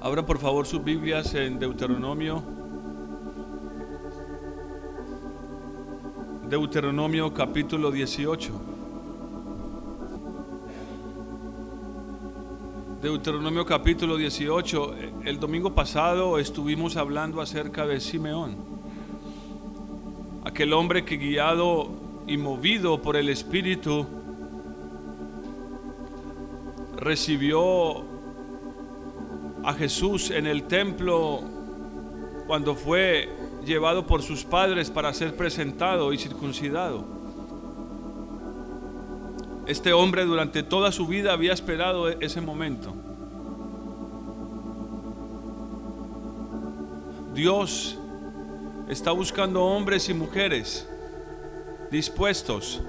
Abran por favor sus Biblias en Deuteronomio. Deuteronomio capítulo 18. Deuteronomio capítulo 18. El domingo pasado estuvimos hablando acerca de Simeón. Aquel hombre que guiado y movido por el Espíritu recibió a Jesús en el templo cuando fue llevado por sus padres para ser presentado y circuncidado. Este hombre durante toda su vida había esperado ese momento. Dios está buscando hombres y mujeres dispuestos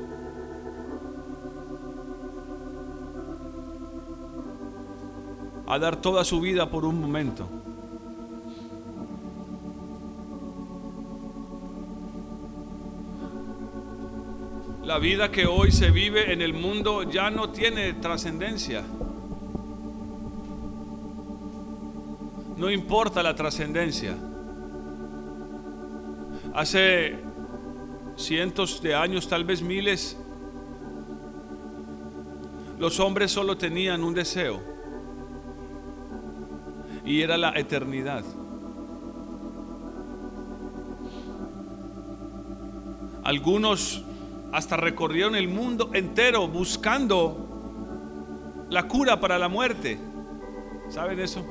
a dar toda su vida por un momento. La vida que hoy se vive en el mundo ya no tiene trascendencia. No importa la trascendencia. Hace cientos de años, tal vez miles, los hombres solo tenían un deseo y era la eternidad. Algunos hasta recorrieron el mundo entero buscando la cura para la muerte. ¿Saben eso?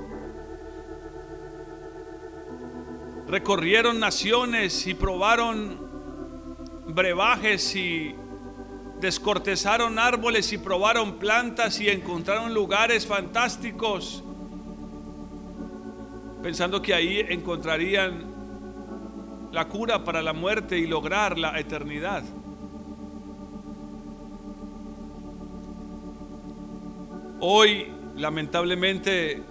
Recorrieron naciones y probaron brebajes y descortezaron árboles y probaron plantas y encontraron lugares fantásticos pensando que ahí encontrarían la cura para la muerte y lograr la eternidad. Hoy, lamentablemente,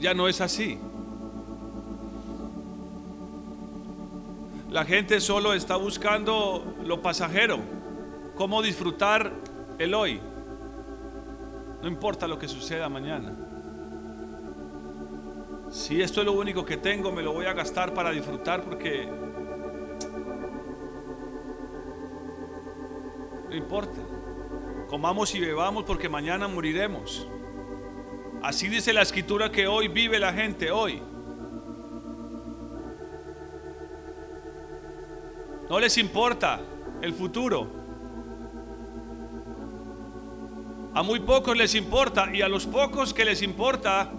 ya no es así. La gente solo está buscando lo pasajero, cómo disfrutar el hoy. No importa lo que suceda mañana. Si esto es lo único que tengo, me lo voy a gastar para disfrutar porque no importa. Comamos y bebamos porque mañana moriremos. Así dice la escritura que hoy vive la gente, hoy. No les importa el futuro. A muy pocos les importa y a los pocos que les importa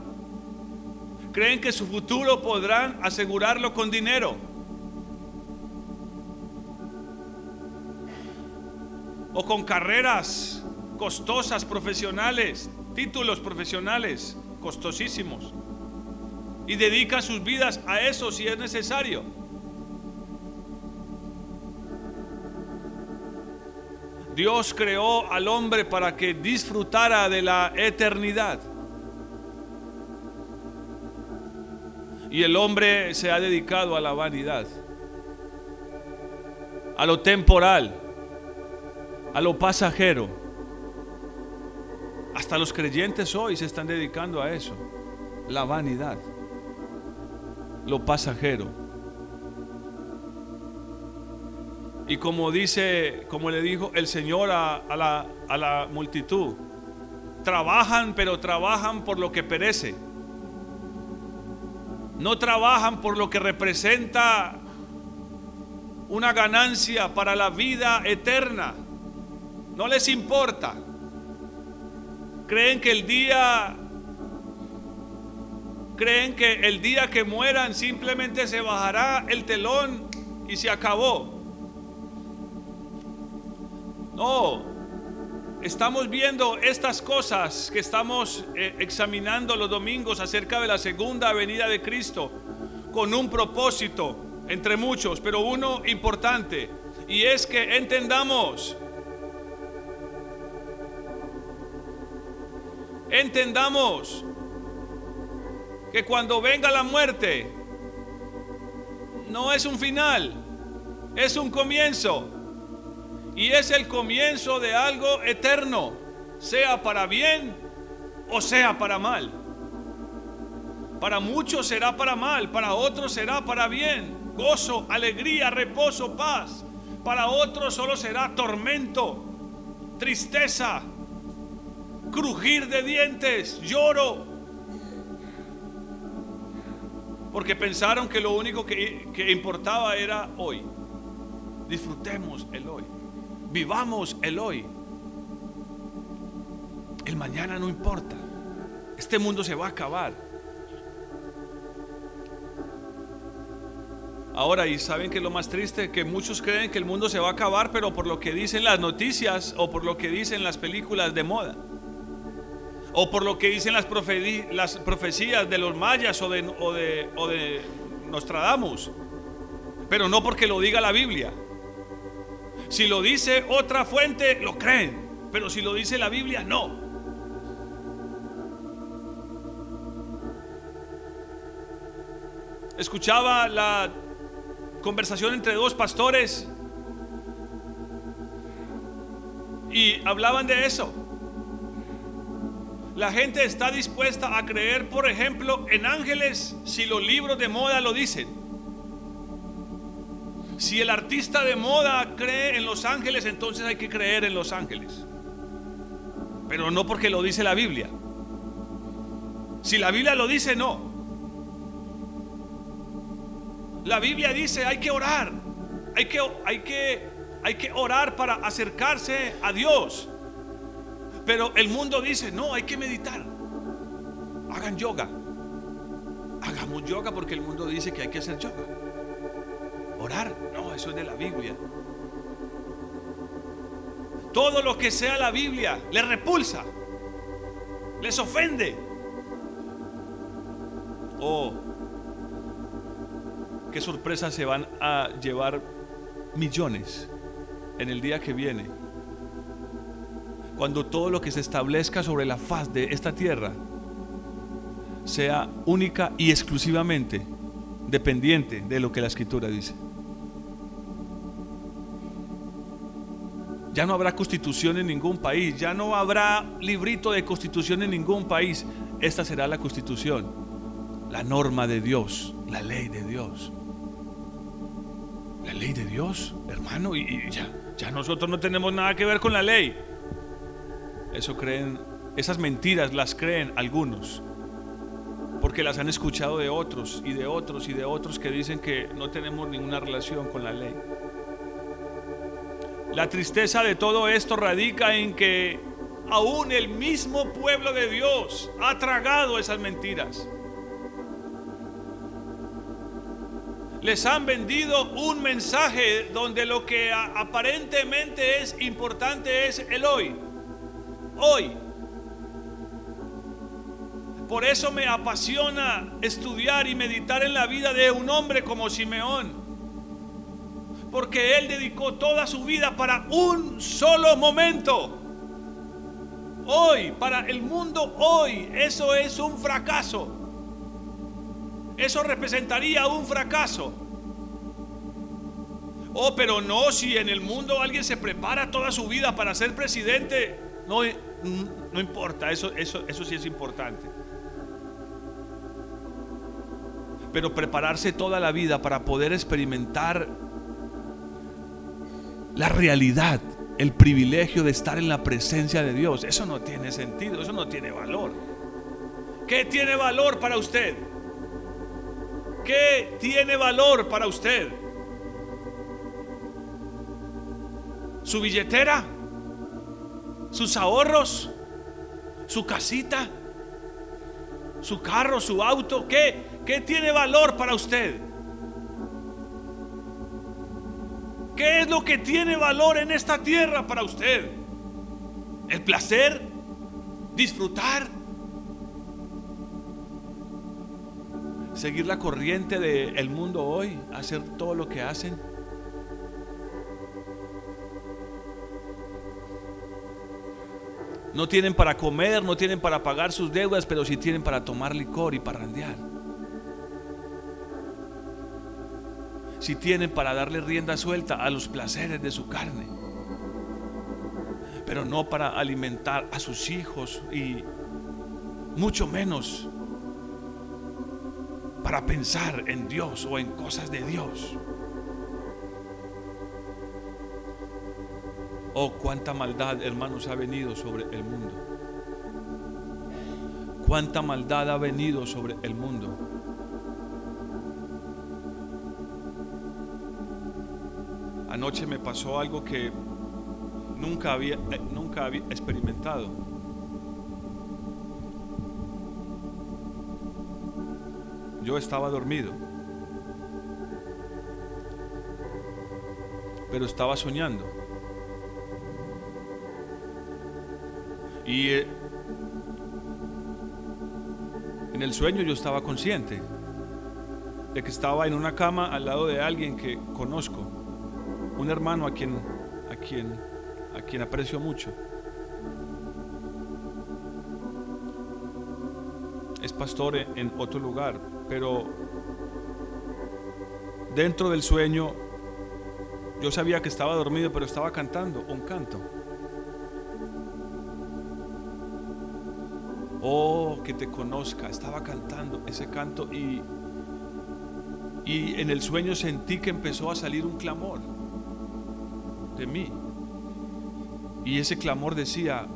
creen que su futuro podrán asegurarlo con dinero. O con carreras costosas profesionales, títulos profesionales costosísimos. Y dedican sus vidas a eso si es necesario. Dios creó al hombre para que disfrutara de la eternidad. Y el hombre se ha dedicado a la vanidad, a lo temporal, a lo pasajero. Hasta los creyentes hoy se están dedicando a eso, la vanidad, lo pasajero. Y como dice, como le dijo el Señor a, la, la multitud, trabajan, pero trabajan por lo que perece. No trabajan por lo que representa una ganancia para la vida eterna. No les importa. Creen que el día creen que el día que mueran simplemente se bajará el telón y se acabó. No, estamos viendo estas cosas que estamos eh, examinando los domingos acerca de la segunda venida de Cristo con un propósito, entre muchos, pero uno importante, y es que entendamos, entendamos que cuando venga la muerte, no es un final, es un comienzo y es el comienzo de algo eterno. sea para bien o sea para mal. Para muchos será para mal, para otros será para bien. Gozo, alegría, reposo, paz. Para otros solo será tormento, tristeza, crujir de dientes, lloro. Porque pensaron que lo único que, que importaba era hoy. Disfrutemos el hoy. Vivamos el hoy. El mañana no importa. Este mundo se va a acabar. Ahora, ¿y saben que es lo más triste? Que muchos creen que el mundo se va a acabar, pero por lo que dicen las noticias o por lo que dicen las películas de moda. O por lo que dicen las, las profecías de los mayas o de, o, de, o de Nostradamus. Pero no porque lo diga la Biblia. Si lo dice otra fuente, lo creen. Pero si lo dice la Biblia, no. Escuchaba la conversación entre dos pastores y hablaban de eso. La gente está dispuesta a creer, por ejemplo, en ángeles si los libros de moda lo dicen. Si el artista de moda cree en los ángeles, entonces hay que creer en los ángeles. Pero no porque lo dice la Biblia. Si la Biblia lo dice, no. La Biblia dice, hay que orar. Hay que, hay que, hay que orar para acercarse a Dios. Pero el mundo dice, no, hay que meditar. Hagan yoga. Hagamos yoga porque el mundo dice que hay que hacer yoga. Orar, no, eso es de la Biblia. Todo lo que sea la Biblia les repulsa, les ofende. Oh, qué sorpresa se van a llevar millones en el día que viene. Cuando todo lo que se establezca sobre la faz de esta tierra sea única y exclusivamente dependiente de lo que la escritura dice. Ya no habrá constitución en ningún país, ya no habrá librito de constitución en ningún país. Esta será la constitución, la norma de Dios, la ley de Dios. La ley de Dios, hermano, y, ya, ya nosotros no tenemos nada que ver con la ley. Eso creen, esas mentiras las creen algunos, porque las han escuchado de otros y de otros y de otros que dicen que no tenemos ninguna relación con la ley. La tristeza de todo esto radica en que aún el mismo pueblo de Dios ha tragado esas mentiras. Les han vendido un mensaje donde lo que aparentemente es importante es el hoy. Hoy. Por eso me apasiona estudiar y meditar en la vida de un hombre como Simeón porque Él dedicó toda su vida para un solo momento. Hoy, para el mundo hoy, eso es un fracaso. Eso representaría un fracaso. Oh, pero no, si en el mundo alguien se prepara toda su vida para ser presidente, no, no importa, eso, eso, eso sí es importante. Pero prepararse toda la vida para poder experimentar la realidad, el privilegio de estar en la presencia de Dios. Eso no tiene sentido, eso no tiene valor. ¿Qué tiene valor para usted? ¿Qué tiene valor para usted? ¿Su billetera? ¿Sus ahorros? ¿Su casita? ¿Su carro? ¿Su auto? ¿Qué, qué tiene valor para usted? ¿Qué es lo que tiene valor en esta tierra para usted? ¿El placer? ¿Disfrutar? ¿Seguir la corriente del mundo hoy? ¿Hacer todo lo que hacen? No tienen para comer, no tienen para pagar sus deudas, pero sí tienen para tomar licor y para randear. Si tienen para darle rienda suelta a los placeres de su carne. pero no para alimentar a sus hijos y mucho menos para pensar en Dios o en cosas de Dios. Oh, cuánta maldad, hermanos, ha venido sobre el mundo. Cuánta maldad ha venido sobre el mundo. Anoche me pasó algo que nunca había, eh, nunca había experimentado. Yo estaba dormido, pero estaba soñando. Y eh, en el sueño yo estaba consciente de que estaba en una cama al lado de alguien que conozco, un hermano a quien, a quien, a quien aprecio mucho. Es pastor en otro lugar, pero dentro del sueño yo sabía que estaba dormido, pero estaba cantando un canto. Oh, que te conozca. Estaba cantando ese canto y, y en el sueño sentí que empezó a salir un clamor mí. Y ese clamor decía,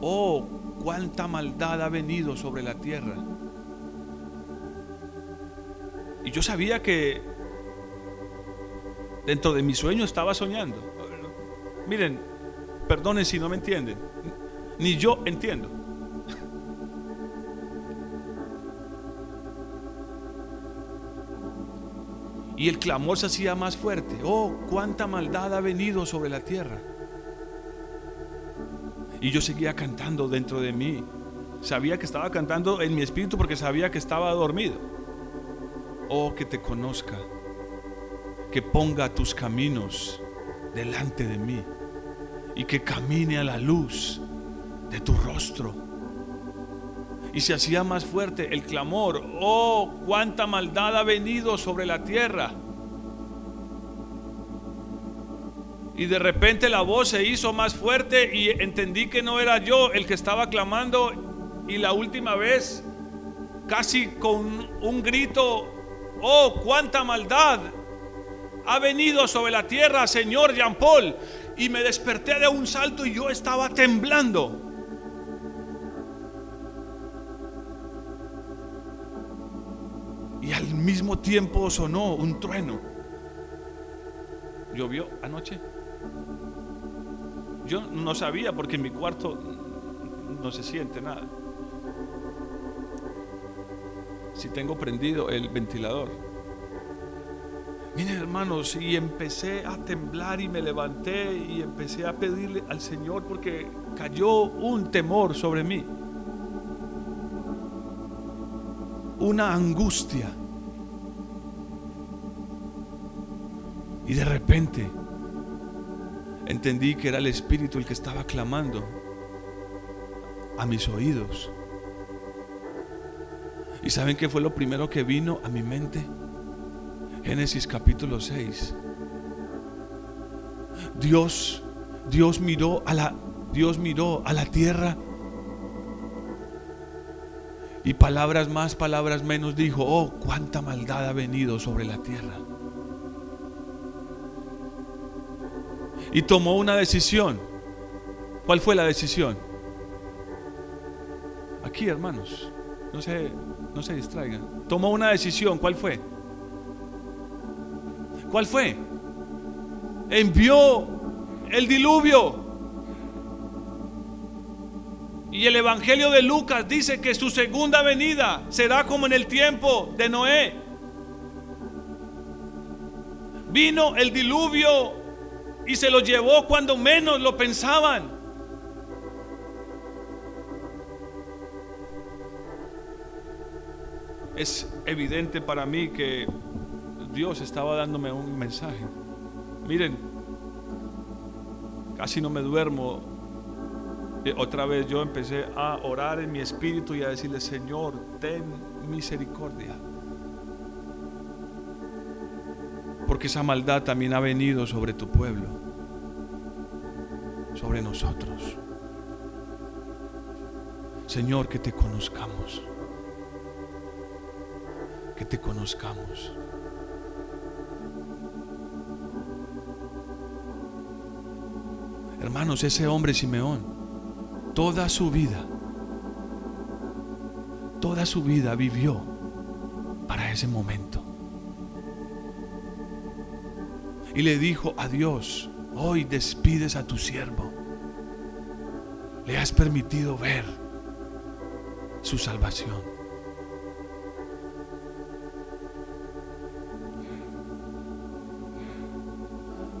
oh, cuánta maldad ha venido sobre la tierra. Y yo sabía que dentro de mi sueño estaba soñando. Miren, perdonen si no me entienden. Ni yo entiendo. Y el clamor se hacía más fuerte. Oh, cuánta maldad ha venido sobre la tierra. Y yo seguía cantando dentro de mí. Sabía que estaba cantando en mi espíritu porque sabía que estaba dormido. Oh, que te conozca. Que ponga tus caminos delante de mí. Y que camine a la luz de tu rostro. Y se hacía más fuerte el clamor, oh, cuánta maldad ha venido sobre la tierra. Y de repente la voz se hizo más fuerte y entendí que no era yo el que estaba clamando. Y la última vez, casi con un grito, oh, cuánta maldad ha venido sobre la tierra, Señor Jean Paul. Y me desperté de un salto y yo estaba temblando. Mismo tiempo sonó un trueno. ¿Llovió anoche? Yo no sabía porque en mi cuarto no se siente nada. Si tengo prendido el ventilador. Miren hermanos, y empecé a temblar y me levanté y empecé a pedirle al Señor porque cayó un temor sobre mí. una angustia. Y de repente entendí que era el Espíritu el que estaba clamando a mis oídos. ¿Y saben qué fue lo primero que vino a mi mente? Génesis capítulo 6. Dios, Dios miró a la, Dios miró a la tierra y palabras más, palabras menos dijo, oh, cuánta maldad ha venido sobre la tierra. Y tomó una decisión. ¿Cuál fue la decisión? Aquí, hermanos, no se, no se distraigan. Tomó una decisión. ¿Cuál fue? ¿Cuál fue? Envió el diluvio. Y el Evangelio de Lucas dice que su segunda venida será como en el tiempo de Noé. Vino el diluvio y se lo llevó cuando menos lo pensaban. Es evidente para mí que Dios estaba dándome un mensaje. Miren, casi no me duermo eh, otra vez yo empecé a orar en mi espíritu y a decirle, Señor, ten misericordia. Porque esa maldad también ha venido sobre tu pueblo, sobre nosotros. Señor, que te conozcamos. Que te conozcamos. Hermanos, ese hombre Simeón, toda su vida, toda su vida vivió para ese momento. Y le dijo a Dios, hoy despides a tu siervo. Le has permitido ver su salvación.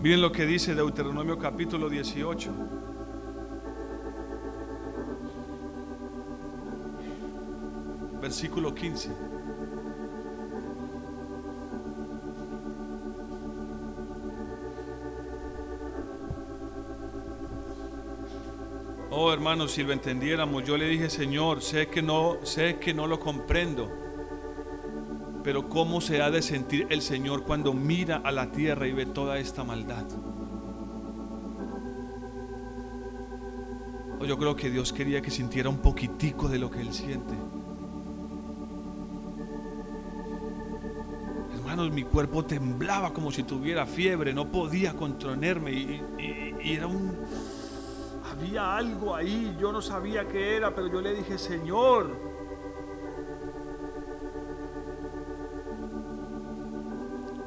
Miren lo que dice Deuteronomio capítulo 18. Versículo 15. Oh, hermanos, si lo entendiéramos, yo le dije, Señor, sé que no, sé que no lo comprendo. Pero cómo se ha de sentir el Señor cuando mira a la tierra y ve toda esta maldad. Oh, yo creo que Dios quería que sintiera un poquitico de lo que él siente. Hermanos, mi cuerpo temblaba como si tuviera fiebre, no podía contenerme y, y era un había algo ahí, yo no sabía qué era, pero yo le dije, Señor,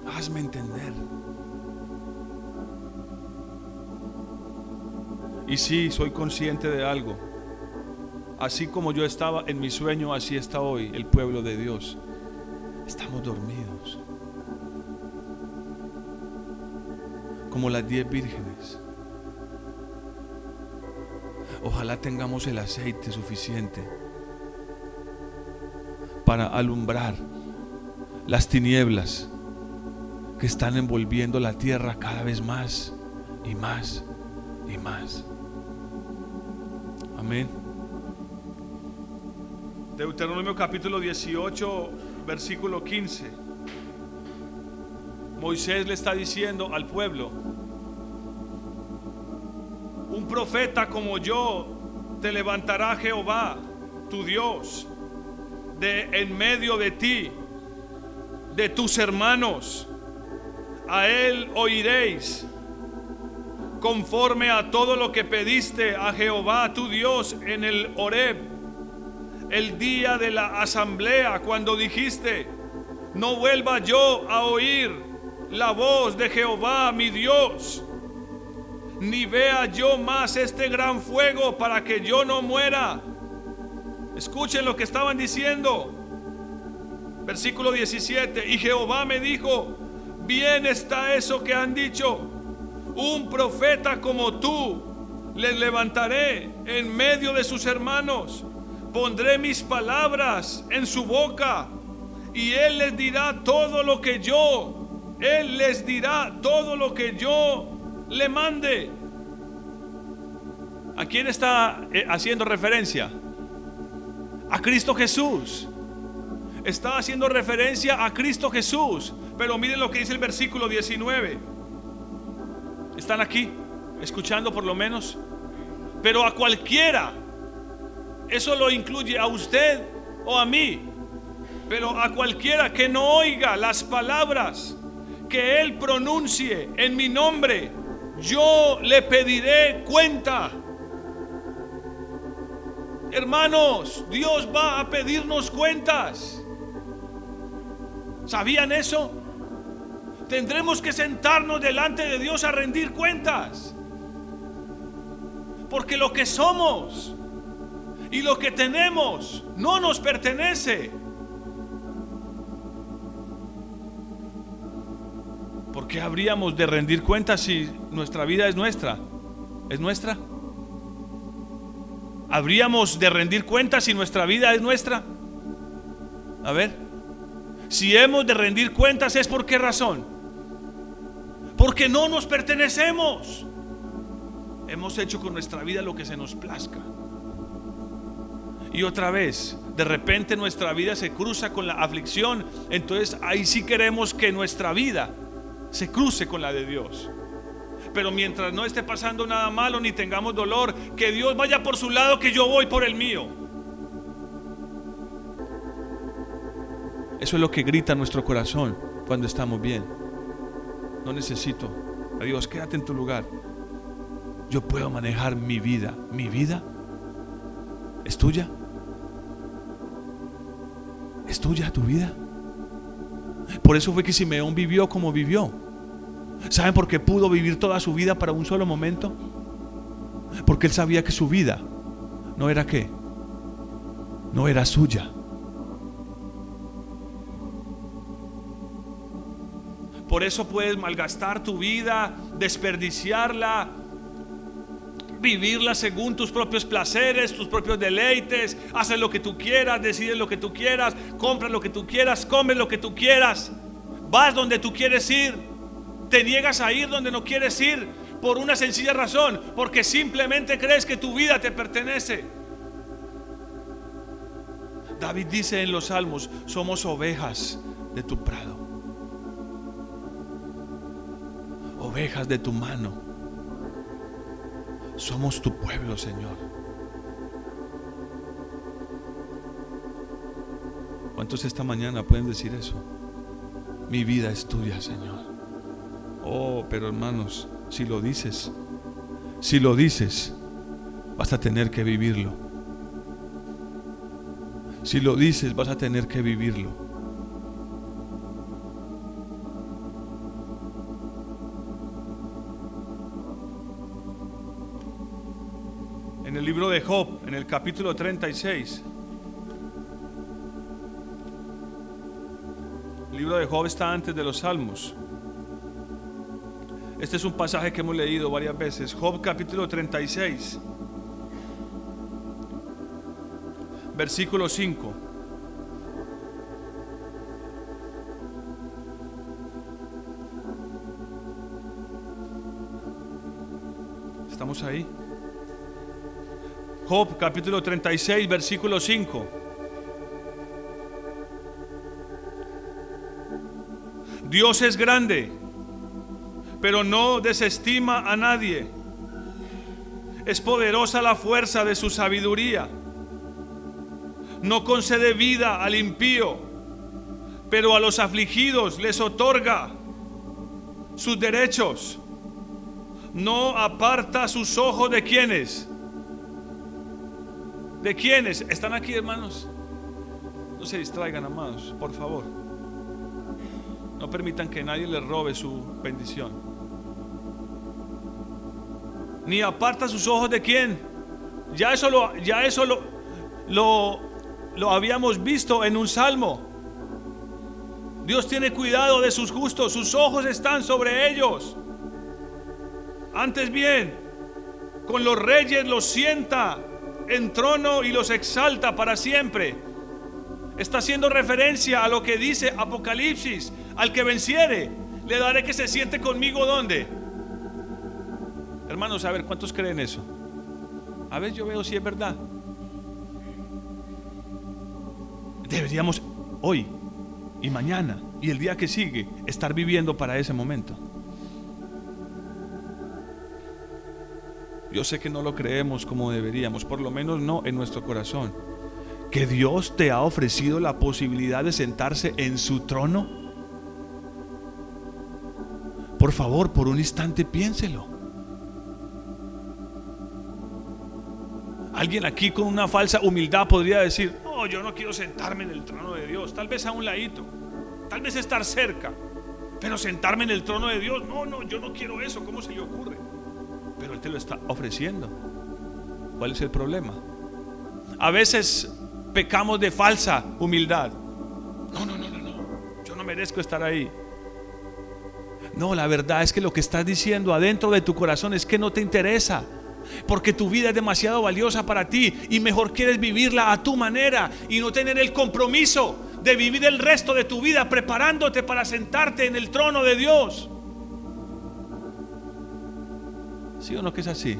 hazme entender. Y sí, soy consciente de algo. Así como yo estaba en mi sueño, así está hoy el pueblo de Dios. Estamos dormidos. Como las diez vírgenes. Ojalá tengamos el aceite suficiente para alumbrar las tinieblas que están envolviendo la tierra cada vez más y más y más. Amén. Deuteronomio capítulo 18, versículo 15. Moisés le está diciendo al pueblo, como yo te levantará Jehová, tu Dios, de en medio de ti, de tus hermanos. A él oiréis conforme a todo lo que pediste a Jehová tu Dios en el Horeb, el día de la asamblea, cuando dijiste, no vuelva yo a oír la voz de Jehová mi Dios ni vea yo más este gran fuego para que yo no muera. Escuchen lo que estaban diciendo. Versículo 17. Y Jehová me dijo, bien está eso que han dicho. Un profeta como tú les levantaré en medio de sus hermanos. Pondré mis palabras en su boca y él les dirá todo lo que yo, él les dirá todo lo que yo le mande. ¿A quién está eh, haciendo referencia? A Cristo Jesús. Está haciendo referencia a Cristo Jesús. Pero miren lo que dice el versículo 19. ¿Están aquí? Escuchando por lo menos. Pero a cualquiera. Eso lo incluye a usted o a mí. Pero a cualquiera que no oiga las palabras que Él pronuncie en mi nombre yo le pediré cuenta. Hermanos, Dios va a pedirnos cuentas. ¿Sabían eso? Tendremos que sentarnos delante de Dios a rendir cuentas. Porque lo que somos y lo que tenemos no nos pertenece. Qué habríamos de rendir cuentas si nuestra vida es nuestra? ¿Es nuestra? ¿Habríamos de rendir cuentas si nuestra vida es nuestra? A ver, si hemos de rendir cuentas es por qué razón? Porque no nos pertenecemos. Hemos hecho con nuestra vida lo que se nos plazca. Y otra vez, de repente nuestra vida se cruza con la aflicción, entonces ahí sí queremos que nuestra vida se cruce con la de Dios. Pero mientras no esté pasando nada malo ni tengamos dolor, que Dios vaya por su lado, que yo voy por el mío. Eso es lo que grita nuestro corazón cuando estamos bien. No necesito. A Dios, quédate en tu lugar. Yo puedo manejar mi vida. Mi vida es tuya. Es tuya tu vida. Por eso fue que Simeón vivió como vivió. ¿Saben por qué pudo vivir toda su vida para un solo momento? Porque él sabía que su vida no era qué, no era suya. Por eso puedes malgastar tu vida, desperdiciarla, vivirla según tus propios placeres, tus propios deleites, haces lo que tú quieras, decides lo que tú quieras, compras lo que tú quieras, comes lo que tú quieras, vas donde tú quieres ir, te niegas a ir donde no quieres ir por una sencilla razón, porque simplemente crees que tu vida te pertenece. David dice en los salmos, somos ovejas de tu prado, ovejas de tu mano. Somos tu pueblo, Señor. ¿Cuántos esta mañana pueden decir eso? Mi vida es tuya, Señor. Oh, pero hermanos, si lo dices, si lo dices, vas a tener que vivirlo. Si lo dices, vas a tener que vivirlo. en el libro de Job, en el capítulo 36. El libro de Job está antes de los Salmos. Este es un pasaje que hemos leído varias veces. Job capítulo 36. Versículo 5. ¿Estamos ahí? Job capítulo 36, versículo 5. Dios es grande, pero no desestima a nadie. Es poderosa la fuerza de su sabiduría. No concede vida al impío, pero a los afligidos les otorga sus derechos. No aparta sus ojos de quienes ¿De quiénes? ¿Están aquí, hermanos? No se distraigan, amados, por favor. No permitan que nadie les robe su bendición. Ni aparta sus ojos de quién. Ya eso lo, ya eso lo, lo, habíamos visto en un salmo. Dios tiene cuidado de sus justos, sus ojos están sobre ellos. Antes bien, con los reyes los sienta en trono y los exalta para siempre. Está haciendo referencia a lo que dice Apocalipsis, al que venciere, le daré que se siente conmigo donde. Hermanos, a ver, ¿cuántos creen eso? A ver, yo veo si es verdad. Deberíamos hoy y mañana y el día que sigue estar viviendo para ese momento. Yo sé que no lo creemos como deberíamos, por lo menos no en nuestro corazón. Que Dios te ha ofrecido la posibilidad de sentarse en su trono. Por favor, por un instante piénselo. Alguien aquí con una falsa humildad podría decir, no, yo no quiero sentarme en el trono de Dios, tal vez a un ladito, tal vez estar cerca, pero sentarme en el trono de Dios, no, no, yo no quiero eso, ¿cómo se le ocurre? pero Él te lo está ofreciendo. ¿Cuál es el problema? A veces pecamos de falsa humildad. No, no, no, no, no. Yo no merezco estar ahí. No, la verdad es que lo que estás diciendo adentro de tu corazón es que no te interesa. Porque tu vida es demasiado valiosa para ti y mejor quieres vivirla a tu manera y no tener el compromiso de vivir el resto de tu vida preparándote para sentarte en el trono de Dios. ¿Sí o no que es así?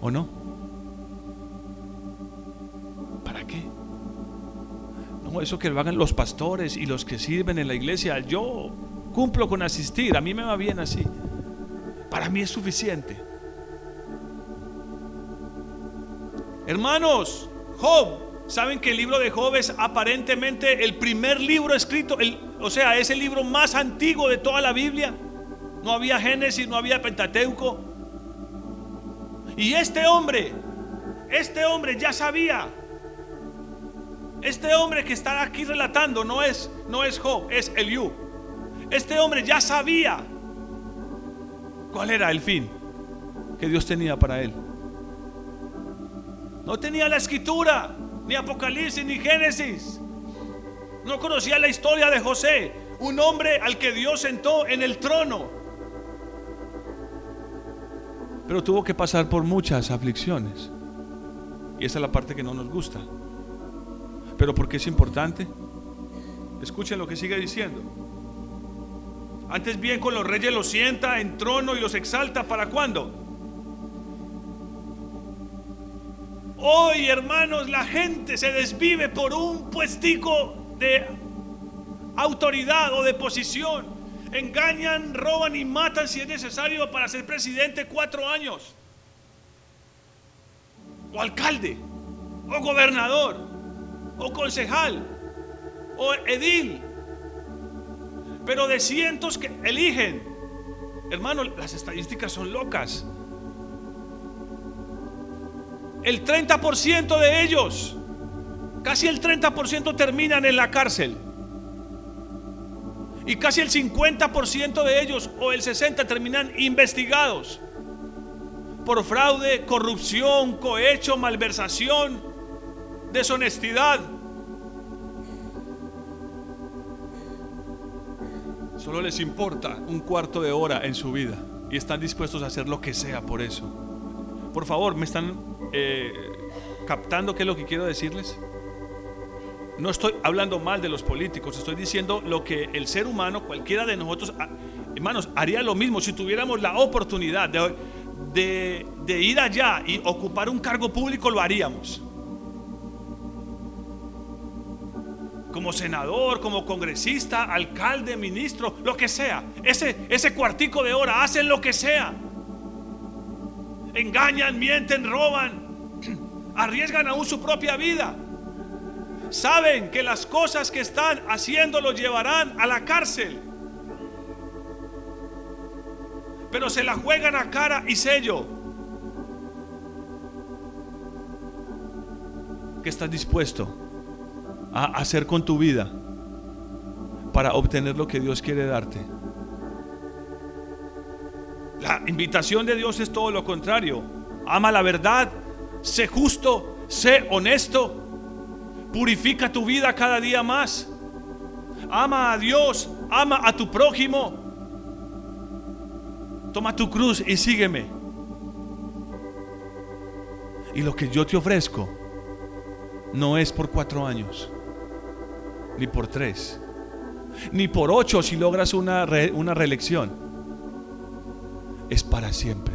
¿O no? ¿Para qué? No, eso que lo hagan los pastores y los que sirven en la iglesia. Yo, cumplo con asistir, a mí me va bien así. Para mí es suficiente. Hermanos, Job, ¿saben que el libro de Job es aparentemente el primer libro escrito, o sea, es el libro más antiguo de toda la Biblia? No había Génesis, no había Pentateuco. Y este hombre, este hombre ya sabía. Este hombre que está aquí relatando no es no es Job, es Eliú. Este hombre ya sabía cuál era el fin que Dios tenía para él. No tenía la escritura, ni Apocalipsis, ni Génesis. No conocía la historia de José, un hombre al que Dios sentó en el trono. Pero tuvo que pasar por muchas aflicciones. Y esa es la parte que no nos gusta. Pero ¿por qué es importante? Escuchen lo que sigue diciendo. Antes bien con los reyes los sienta en trono y los exalta. ¿Para cuándo? Hoy, hermanos, la gente se desvive por un puestico de autoridad o de posición. Engañan, roban y matan si es necesario para ser presidente cuatro años. O alcalde, o gobernador, o concejal, o edil. Pero de cientos que eligen, hermanos, las estadísticas son locas el 30% de ellos, casi el 30% terminan en la cárcel. Y casi el 50% de ellos o el 60% terminan investigados por fraude, corrupción, cohecho, malversación, deshonestidad. Solo les importa un cuarto de hora en su vida y están dispuestos a hacer lo que sea por eso. Por favor, me están eh, captando qué es lo que quiero decirles? No estoy hablando mal de los políticos, estoy diciendo lo que el ser humano, cualquiera de nosotros, hermanos, haría lo mismo si tuviéramos la oportunidad de ir allá y ocupar un cargo público, lo haríamos. Como senador, como congresista, alcalde, ministro, lo que sea. Ese, ese cuartico de hora, hacen lo que sea. Engañan, mienten, roban arriesgan aún su propia vida. Saben que las cosas que están haciendo los llevarán a la cárcel. Pero se la juegan a cara y sello. ¿Qué estás dispuesto a hacer con tu vida para obtener lo que Dios quiere darte? La invitación de Dios es todo lo contrario. Ama la verdad sé justo, sé honesto, purifica tu vida cada día más. Ama a Dios, ama a tu prójimo. Toma tu cruz y sígueme. Y lo que yo te ofrezco no es por cuatro años, ni por tres, ni por ocho si logras una, una reelección. Es para siempre.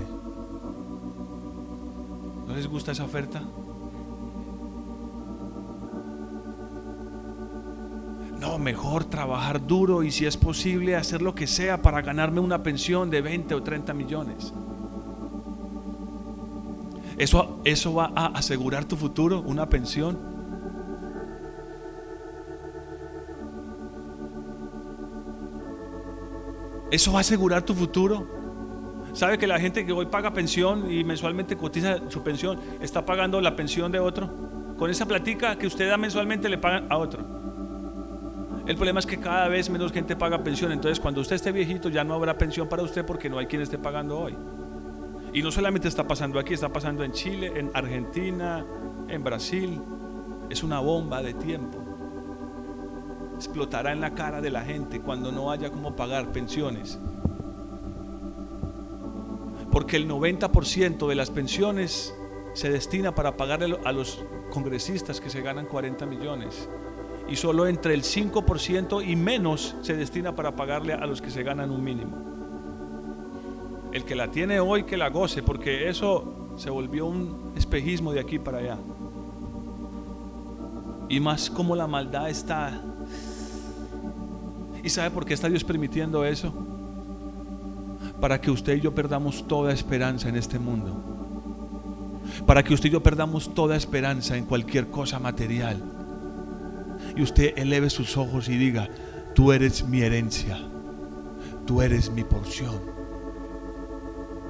¿No les gusta esa oferta? No, mejor trabajar duro y si es posible hacer lo que sea para ganarme una pensión de 20 o 30 millones. ¿Eso, eso va a asegurar tu futuro, una pensión? ¿Eso va a asegurar tu futuro? ¿Sabe que la gente que hoy paga pensión y mensualmente cotiza su pensión está pagando la pensión de otro? Con esa platica que usted da mensualmente le pagan a otro. El problema es que cada vez menos gente paga pensión. Entonces, cuando usted esté viejito, ya no habrá pensión para usted porque no hay quien esté pagando hoy. Y no solamente está pasando aquí, está pasando en Chile, en Argentina, en Brasil. Es una bomba de tiempo. Explotará en la cara de la gente cuando no haya cómo pagar pensiones porque el 90% de las pensiones se destina para pagarle a los congresistas que se ganan 40 millones y solo entre el 5% y menos se destina para pagarle a los que se ganan un mínimo. El que la tiene hoy que la goce, porque eso se volvió un espejismo de aquí para allá. Y más como la maldad está. ¿Y sabe por qué está Dios permitiendo eso? Para que usted y yo perdamos toda esperanza en este mundo. Para que usted y yo perdamos toda esperanza en cualquier cosa material. Y usted eleve sus ojos y diga, tú eres mi herencia. Tú eres mi porción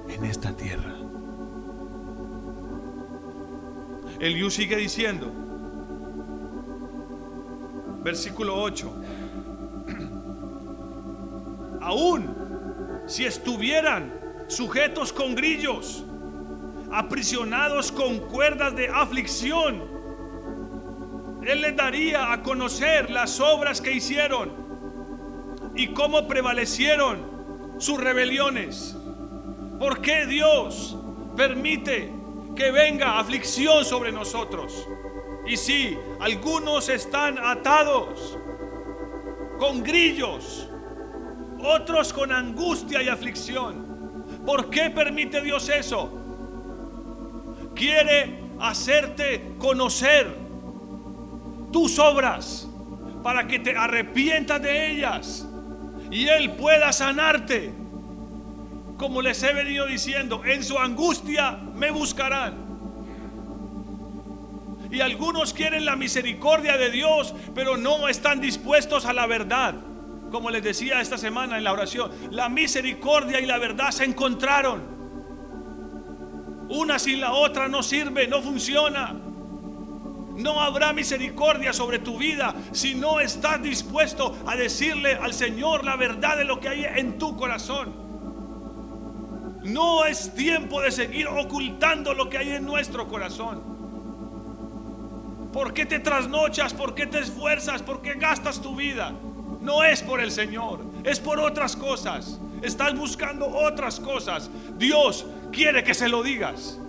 en esta tierra. Eliú sigue diciendo, versículo 8, aún si estuvieran sujetos con grillos, aprisionados con cuerdas de aflicción, Él les daría a conocer las obras que hicieron y cómo prevalecieron sus rebeliones. ¿Por qué Dios permite que venga aflicción sobre nosotros? Y si algunos están atados con grillos, otros con angustia y aflicción. ¿Por qué permite Dios eso? Quiere hacerte conocer tus obras para que te arrepientas de ellas y Él pueda sanarte. Como les he venido diciendo, en su angustia me buscarán. Y algunos quieren la misericordia de Dios, pero no están dispuestos a la verdad. Como les decía esta semana en la oración, la misericordia y la verdad se encontraron. Una sin la otra no sirve, no funciona. No habrá misericordia sobre tu vida si no estás dispuesto a decirle al Señor la verdad de lo que hay en tu corazón. No es tiempo de seguir ocultando lo que hay en nuestro corazón. ¿Por qué te trasnochas? ¿Por qué te esfuerzas? ¿Por qué gastas tu vida? No es por el Señor, es por otras cosas. Estás buscando otras cosas. Dios quiere que se lo digas.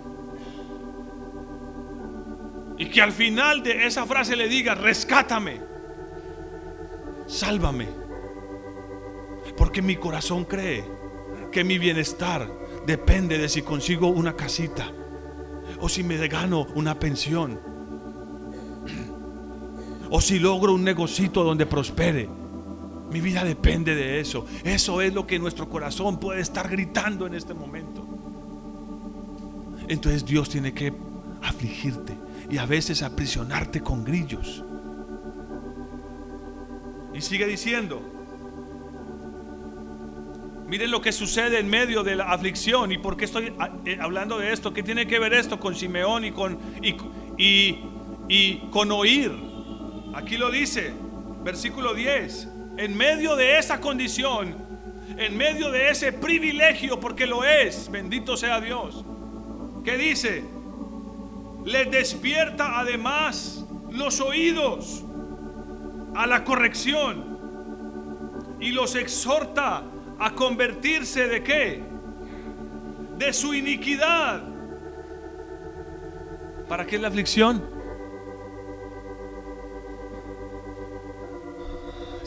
Y que al final de esa frase le diga rescátame, sálvame. Porque mi corazón cree que mi bienestar depende de si consigo una casita o si me gano una pensión o si logro un negocito donde prospere. Mi vida depende de eso. Eso es lo que nuestro corazón puede estar gritando en este momento. Entonces Dios tiene que afligirte y a veces aprisionarte con grillos. Y sigue diciendo, miren lo que sucede en medio de la aflicción y por qué estoy eh, hablando de esto, qué tiene que ver esto con Simeón y con, y, y con oír. Aquí lo dice, versículo 10 en medio de esa condición, en medio de ese privilegio, porque lo es, bendito sea Dios, ¿qué dice? Les despierta además los oídos a la corrección y los exhorta a convertirse de qué? De su iniquidad. ¿Para qué la aflicción?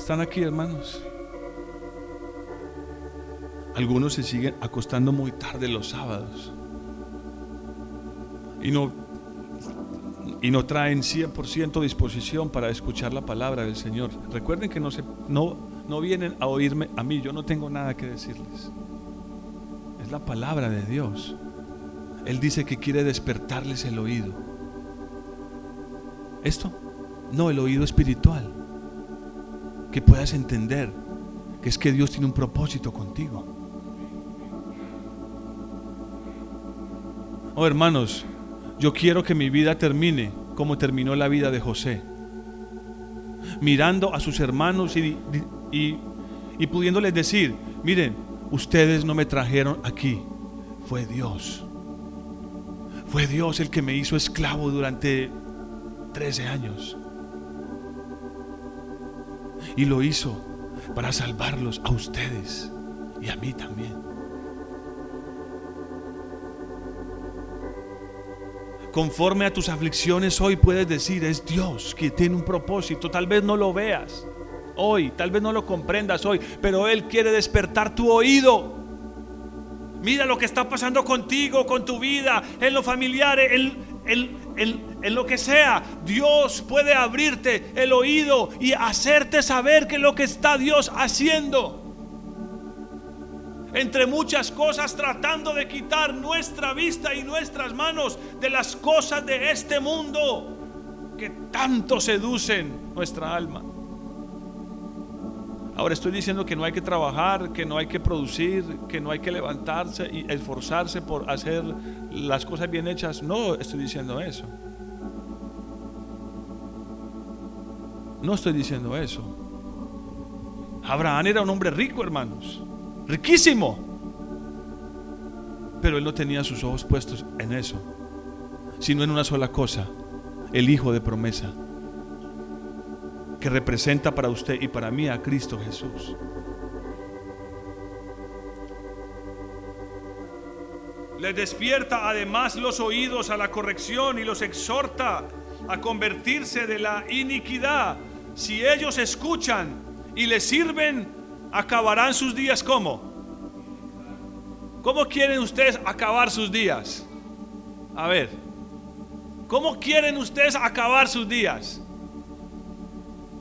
¿Están aquí, hermanos? Algunos se siguen acostando muy tarde los sábados y no, y no traen 100% disposición para escuchar la palabra del Señor. Recuerden que no, se, no, no vienen a oírme a mí, yo no tengo nada que decirles. Es la palabra de Dios. Él dice que quiere despertarles el oído. ¿Esto? No, el oído espiritual que puedas entender que es que Dios tiene un propósito contigo. Oh hermanos, yo quiero que mi vida termine como terminó la vida de José. Mirando a sus hermanos y, y, y pudiéndoles decir, miren, ustedes no me trajeron aquí, fue Dios. Fue Dios el que me hizo esclavo durante 13 años. Y lo hizo para salvarlos a ustedes y a mí también. Conforme a tus aflicciones hoy puedes decir, es Dios que tiene un propósito. Tal vez no lo veas hoy, tal vez no lo comprendas hoy, pero Él quiere despertar tu oído. Mira lo que está pasando contigo, con tu vida, en lo familiar, en, en, lo que sea, Dios puede abrirte el oído y hacerte saber que lo que está Dios haciendo. Entre muchas cosas tratando de quitar nuestra vista y nuestras manos de las cosas de este mundo que tanto seducen nuestra alma. Ahora estoy diciendo que no hay que trabajar, que no hay que producir, que no hay que levantarse y esforzarse por hacer las cosas bien hechas. No estoy diciendo eso. No estoy diciendo eso. Abraham era un hombre rico, hermanos. Riquísimo. Pero él no tenía sus ojos puestos en eso, sino en una sola cosa, el hijo de promesa que representa para usted y para mí a Cristo Jesús. Les despierta además los oídos a la corrección y los exhorta a convertirse de la iniquidad. Si ellos escuchan y les sirven, acabarán sus días como. ¿Cómo quieren ustedes acabar sus días? A ver, ¿cómo quieren ustedes acabar sus días?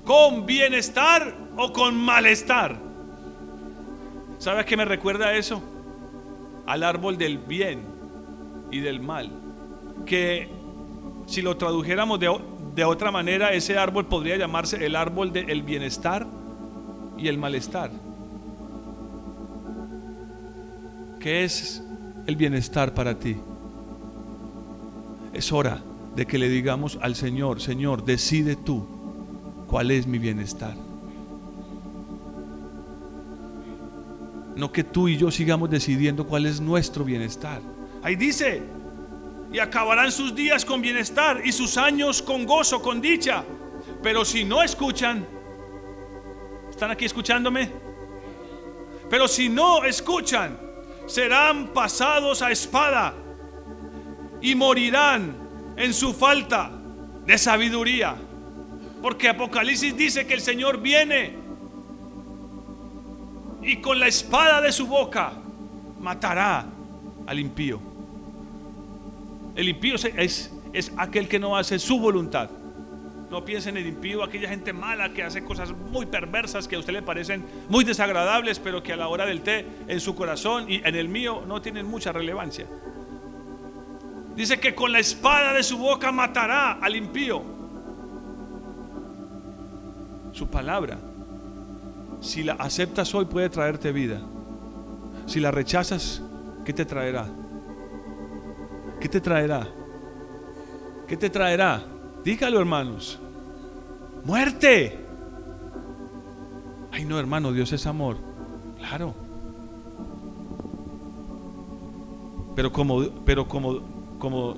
¿Con bienestar o con malestar? ¿Sabe a qué me recuerda eso? Al árbol del bien y del mal. Que si lo tradujéramos de, otra manera, ese árbol podría llamarse el árbol del bienestar y el malestar. ¿Qué es el bienestar para ti? Es hora de que le digamos al Señor, Señor, decide tú cuál es mi bienestar. No que tú y yo sigamos decidiendo cuál es nuestro bienestar. Ahí dice, y acabarán sus días con bienestar y sus años con gozo, con dicha. Pero si no escuchan, ¿están aquí escuchándome? Pero si no escuchan, serán pasados a espada y morirán en su falta de sabiduría. Porque Apocalipsis dice que el Señor viene y con la espada de su boca matará al impío. El impío es, es aquel que no hace su voluntad. No piensen en el impío, aquella gente mala que hace cosas muy perversas que a usted le parecen muy desagradables, pero que a la hora del té en su corazón y en el mío no tienen mucha relevancia. Dice que con la espada de su boca matará al impío su palabra. Si la aceptas hoy puede traerte vida. Si la rechazas, ¿qué te traerá? ¿Qué te traerá? ¿Qué te traerá? Dígalo, hermanos. Muerte. Ay, no, hermano, Dios es amor. Claro. Pero como, pero como, como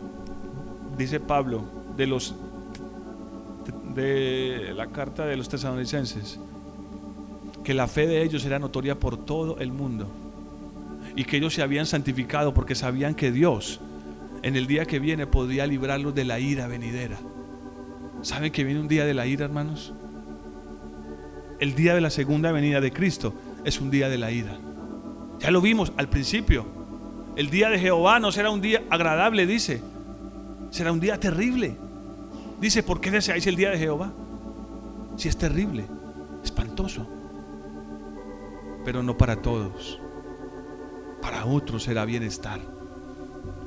dice Pablo, de los de la carta de los tesalonicenses, que la fe de ellos era notoria por todo el mundo y que ellos se habían santificado porque sabían que Dios en el día que viene podía librarlos de la ira venidera. ¿Saben que viene un día de la ira, hermanos? El día de la segunda venida de Cristo es un día de la ira. Ya lo vimos al principio. El día de Jehová no será un día agradable, dice. Será un día terrible. Dice, ¿por qué deseáis el día de Jehová? Si es terrible, espantoso. Pero no para todos. Para otros será bienestar.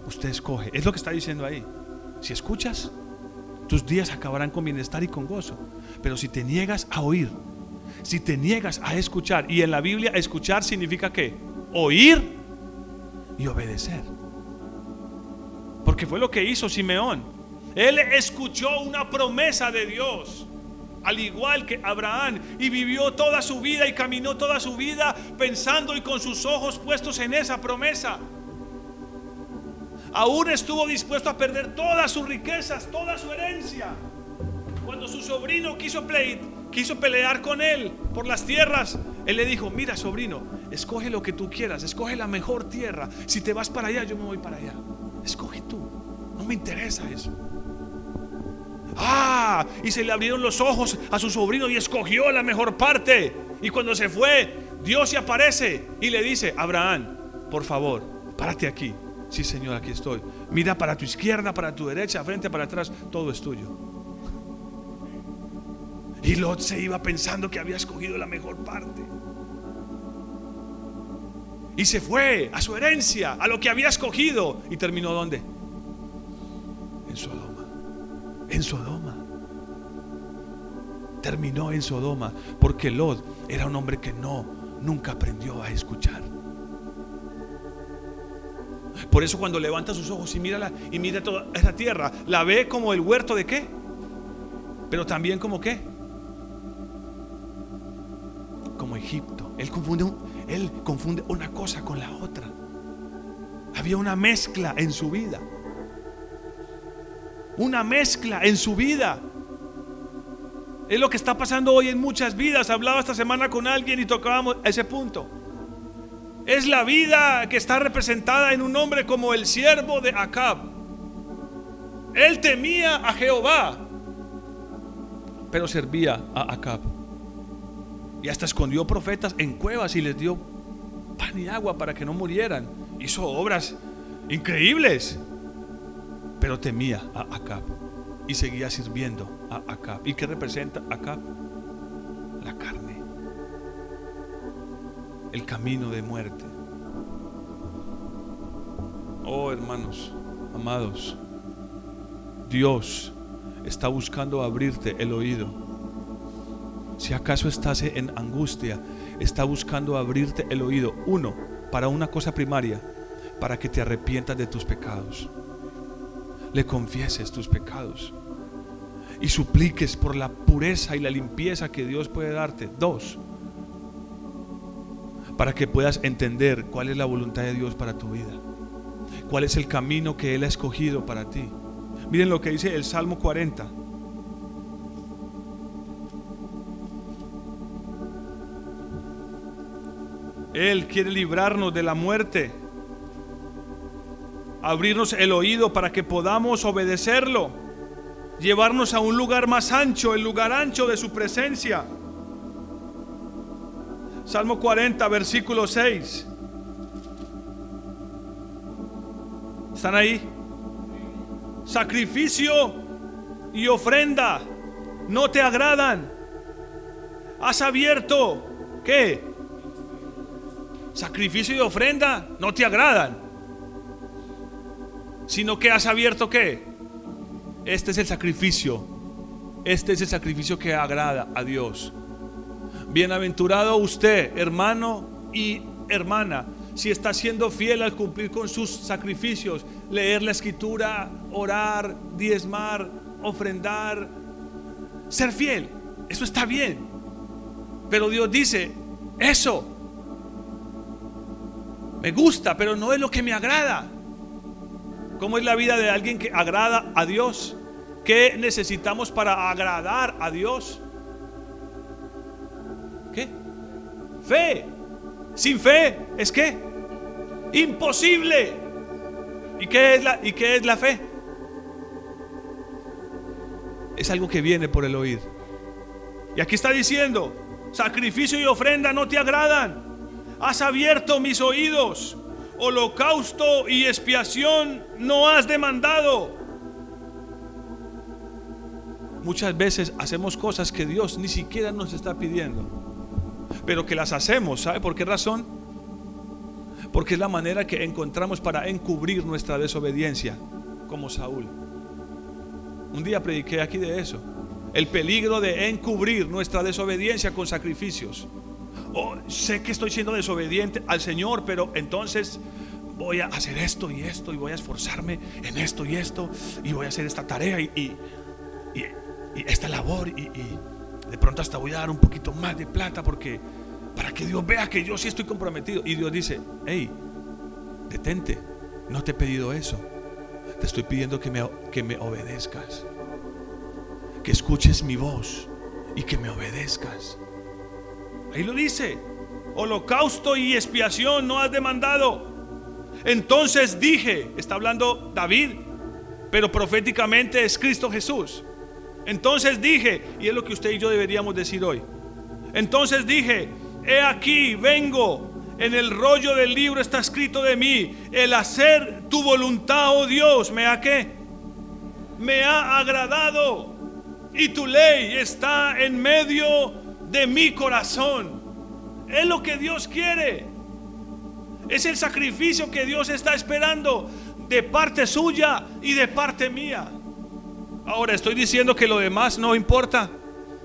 Usted escoge. Es lo que está diciendo ahí. Si escuchas, tus días acabarán con bienestar y con gozo. Pero si te niegas a oír, si te niegas a escuchar, y en la Biblia escuchar significa que oír y obedecer. Porque fue lo que hizo Simeón. Él escuchó una promesa de Dios, al igual que Abraham, y vivió toda su vida y caminó toda su vida pensando y con sus ojos puestos en esa promesa. Aún estuvo dispuesto a perder todas sus riquezas, toda su herencia. Cuando su sobrino quiso, quiso pelear con él por las tierras, él le dijo, mira sobrino, escoge lo que tú quieras, escoge la mejor tierra. Si te vas para allá, yo me voy para allá. Escoge tú. No me interesa eso. Ah, y se le abrieron los ojos a su sobrino y escogió la mejor parte. Y cuando se fue, Dios se aparece y le dice, Abraham, por favor, párate aquí. Sí, Señor, aquí estoy. Mira para tu izquierda, para tu derecha, frente, para atrás, todo es tuyo. Y Lot se iba pensando que había escogido la mejor parte. Y se fue a su herencia, a lo que había escogido. ¿Y terminó dónde? En Sodoma. En Sodoma. Terminó en Sodoma porque Lot era un hombre que no, nunca aprendió a escuchar. Por eso cuando levanta sus ojos y mira, la, y mira toda esa tierra, la ve como el huerto de qué? Pero también como qué? Como Egipto. Él confunde un, él confunde una cosa con la otra. Había una mezcla en su vida. Una mezcla en su vida. Es lo que está pasando hoy en muchas vidas. Hablaba esta semana con alguien y tocábamos ese punto. Es la vida que está representada en un hombre como el siervo de Acab. Él temía a Jehová, pero servía a Acab. Y hasta escondió profetas en cuevas y les dio pan y agua para que no murieran. Hizo obras increíbles. Pero temía a Acab y seguía sirviendo a Acab. ¿Y qué representa Acab? La carne. El camino de muerte. Oh hermanos, amados, Dios está buscando abrirte el oído si acaso estás en angustia, está buscando abrirte el oído. Uno, para una cosa primaria, para que te arrepientas de tus pecados. Le confieses tus pecados. Y supliques por la pureza y la limpieza que Dios puede darte. Dos, para que puedas entender cuál es la voluntad de Dios para tu vida. Cuál es el camino que Él ha escogido para ti. Miren lo que dice el Salmo 40. Él quiere librarnos de la muerte, abrirnos el oído para que podamos obedecerlo, llevarnos a un lugar más ancho, el lugar ancho de su presencia. Salmo 40, versículo 6. ¿Están ahí? Sacrificio y ofrenda no te agradan. Has abierto, ¿qué? sacrificio y ofrenda no te agradan, sino que has abierto qué? Este es el sacrificio, este es el sacrificio que agrada a Dios. Bienaventurado usted, hermano y hermana, si está siendo fiel al cumplir con sus sacrificios, leer la escritura, orar, diezmar, ofrendar, ser fiel. Eso está bien. Pero Dios dice, eso me gusta, pero no es lo que me agrada. ¿Cómo es la vida de alguien que agrada a Dios? ¿Qué necesitamos para agradar a Dios? ¿Qué? Fe. Sin fe es qué? Imposible. ¿Y qué es la, y qué es la fe? Es algo que viene por el oír. Y aquí está diciendo, sacrificio y ofrenda no te agradan has abierto mis oídos, holocausto y expiación no has demandado. Muchas veces hacemos cosas que Dios ni siquiera nos está pidiendo, pero que las hacemos, ¿sabe por qué razón? Porque es la manera que encontramos para encubrir nuestra desobediencia, como Saúl. Un día prediqué aquí de eso, el peligro de encubrir nuestra desobediencia con sacrificios. Oh, sé que estoy siendo desobediente al Señor, pero entonces voy a hacer esto y esto y voy a esforzarme en esto y esto y voy a hacer esta tarea y, esta labor y, de pronto hasta voy a dar un poquito más de plata porque para que Dios vea que yo sí estoy comprometido. Y Dios dice, hey, detente, no te he pedido eso. Te estoy pidiendo que me, que me obedezcas, que escuches mi voz y que me obedezcas. Ahí lo dice. Holocausto y expiación no has demandado. Entonces dije, está hablando David, pero proféticamente es Cristo Jesús. Entonces dije, y es lo que usted y yo deberíamos decir hoy. Entonces dije, he aquí, vengo, En el rollo del libro está escrito de mí, el hacer tu voluntad, oh Dios, me ha que me ha agradado y tu ley está en medio de mi corazón. Es lo que Dios quiere. Es el sacrificio que Dios está esperando de parte suya y de parte mía. Ahora, ¿estoy diciendo que lo demás no importa?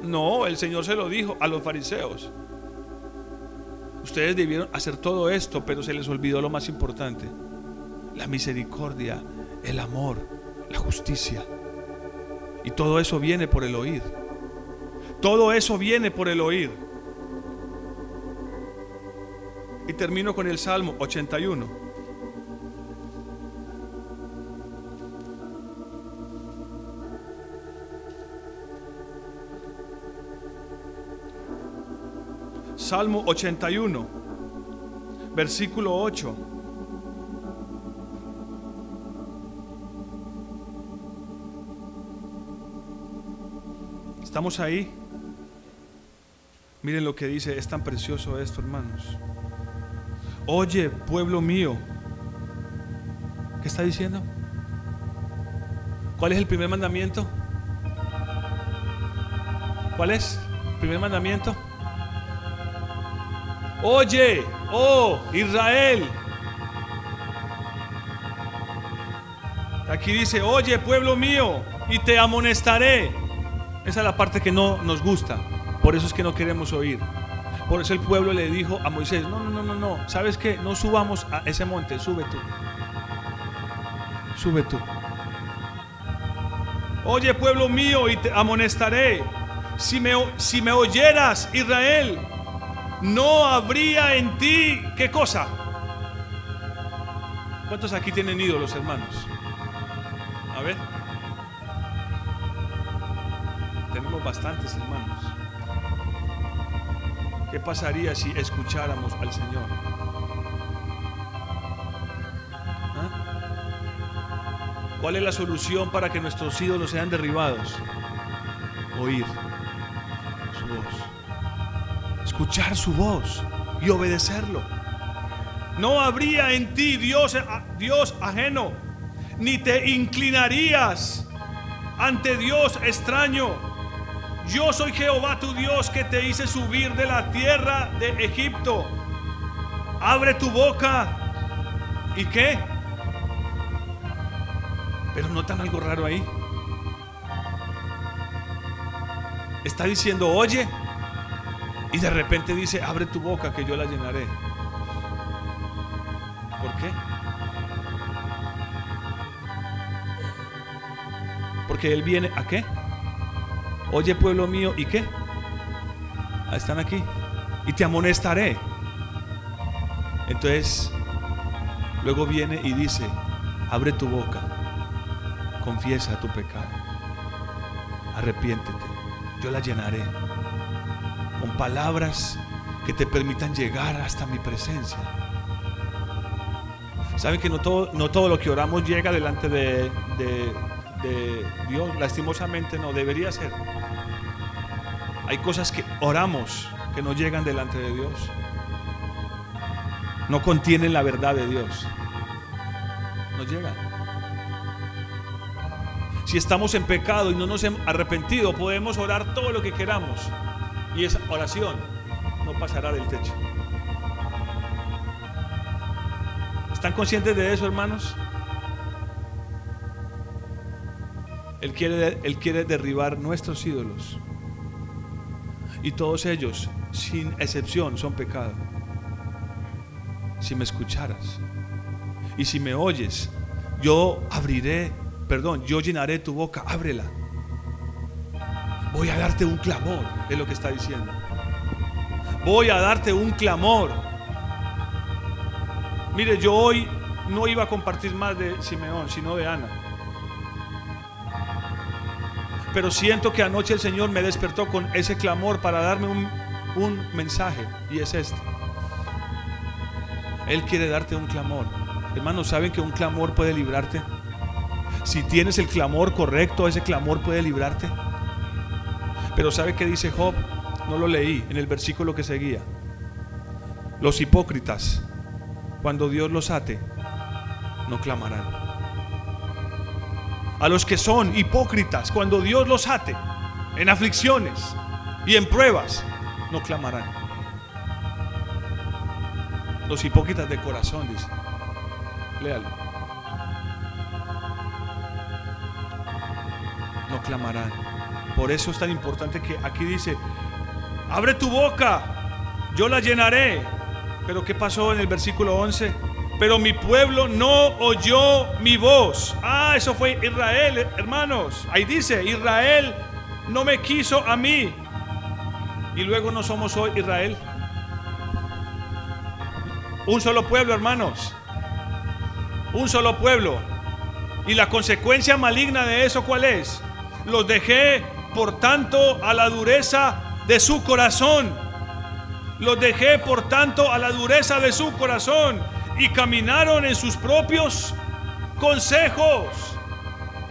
No, el Señor se lo dijo a los fariseos. Ustedes debieron hacer todo esto, pero se les olvidó lo más importante. La misericordia, el amor, la justicia. Y todo eso viene por el oír. Todo eso viene por el oír. Y termino con el Salmo 81. Salmo 81, versículo 8. ¿Estamos ahí? Miren lo que dice, es tan precioso esto, hermanos. Oye, pueblo mío. ¿Qué está diciendo? ¿Cuál es el primer mandamiento? ¿Cuál es? ¿El primer mandamiento? Oye, oh Israel. Aquí dice, oye pueblo mío, y te amonestaré. Esa es la parte que no nos gusta. Por eso es que no queremos oír. Por eso el pueblo le dijo a Moisés, no, no, no, no, no. ¿Sabes qué? No subamos a ese monte, sube tú. Sube tú. Oye pueblo mío, y te amonestaré. Si me, si me oyeras, Israel, no habría en ti, ¿qué cosa? ¿Cuántos aquí tienen ídolos, hermanos? A ver. Tenemos bastantes, hermanos. ¿Qué pasaría si escucháramos al Señor? ¿Ah? ¿Cuál es la solución para que nuestros ídolos sean derribados? Oír su voz escuchar su voz y obedecerlo. No habría en ti Dios, Dios ajeno, ni te inclinarías ante Dios extraño. Yo soy Jehová tu Dios que te hice subir de la tierra de Egipto. Abre tu boca. ¿Y qué? Pero notan algo raro ahí. Está diciendo, oye, y de repente dice, abre tu boca que yo la llenaré. ¿Por qué? Porque Él viene a qué? Oye pueblo mío, ¿y qué? Ah, están aquí. Y te amonestaré. Entonces, luego viene y dice, abre tu boca, confiesa tu pecado, arrepiéntete, yo la llenaré con palabras que te permitan llegar hasta mi presencia. Saben que no todo, no todo lo que oramos llega delante de, de Dios, lastimosamente no, debería ser. Hay cosas que oramos que no llegan delante de Dios. No contienen la verdad de Dios. No llegan. Si estamos en pecado y no nos hemos arrepentido, podemos orar todo lo que queramos. Y esa oración no pasará del techo. ¿Están conscientes de eso, hermanos? Él quiere, él quiere derribar nuestros ídolos. Y todos ellos, sin excepción, son pecado. Si me escucharas y si me oyes, yo abriré, perdón, yo llenaré tu boca, ábrela voy a darte un clamor, es lo que está diciendo. Voy a darte un clamor. Mire, yo hoy no iba a compartir más de Simeón, sino de Ana. Pero siento que anoche el Señor me despertó con ese clamor para darme un, un mensaje, y es este. Él quiere darte un clamor. Hermanos, ¿saben que un clamor puede librarte? Si tienes el clamor correcto, ese clamor puede librarte. Pero ¿sabe qué dice Job? No lo leí en el versículo que seguía. Los hipócritas, cuando Dios los ate, no clamarán. A los que son hipócritas, cuando Dios los ate en aflicciones y en pruebas, no clamarán. Los hipócritas de corazón, dice. Léalo. No clamarán. Por eso es tan importante que aquí dice, abre tu boca, yo la llenaré. Pero ¿qué pasó en el versículo 11? Pero mi pueblo no oyó mi voz. Ah, eso fue Israel, hermanos. Ahí dice, Israel no me quiso a mí. Y luego no somos hoy Israel. Un solo pueblo, hermanos. Un solo pueblo. Y la consecuencia maligna de eso, ¿cuál es? Los dejé, por tanto, a la dureza de su corazón. Los dejé, por tanto, a la dureza de su corazón. Y caminaron en sus propios consejos.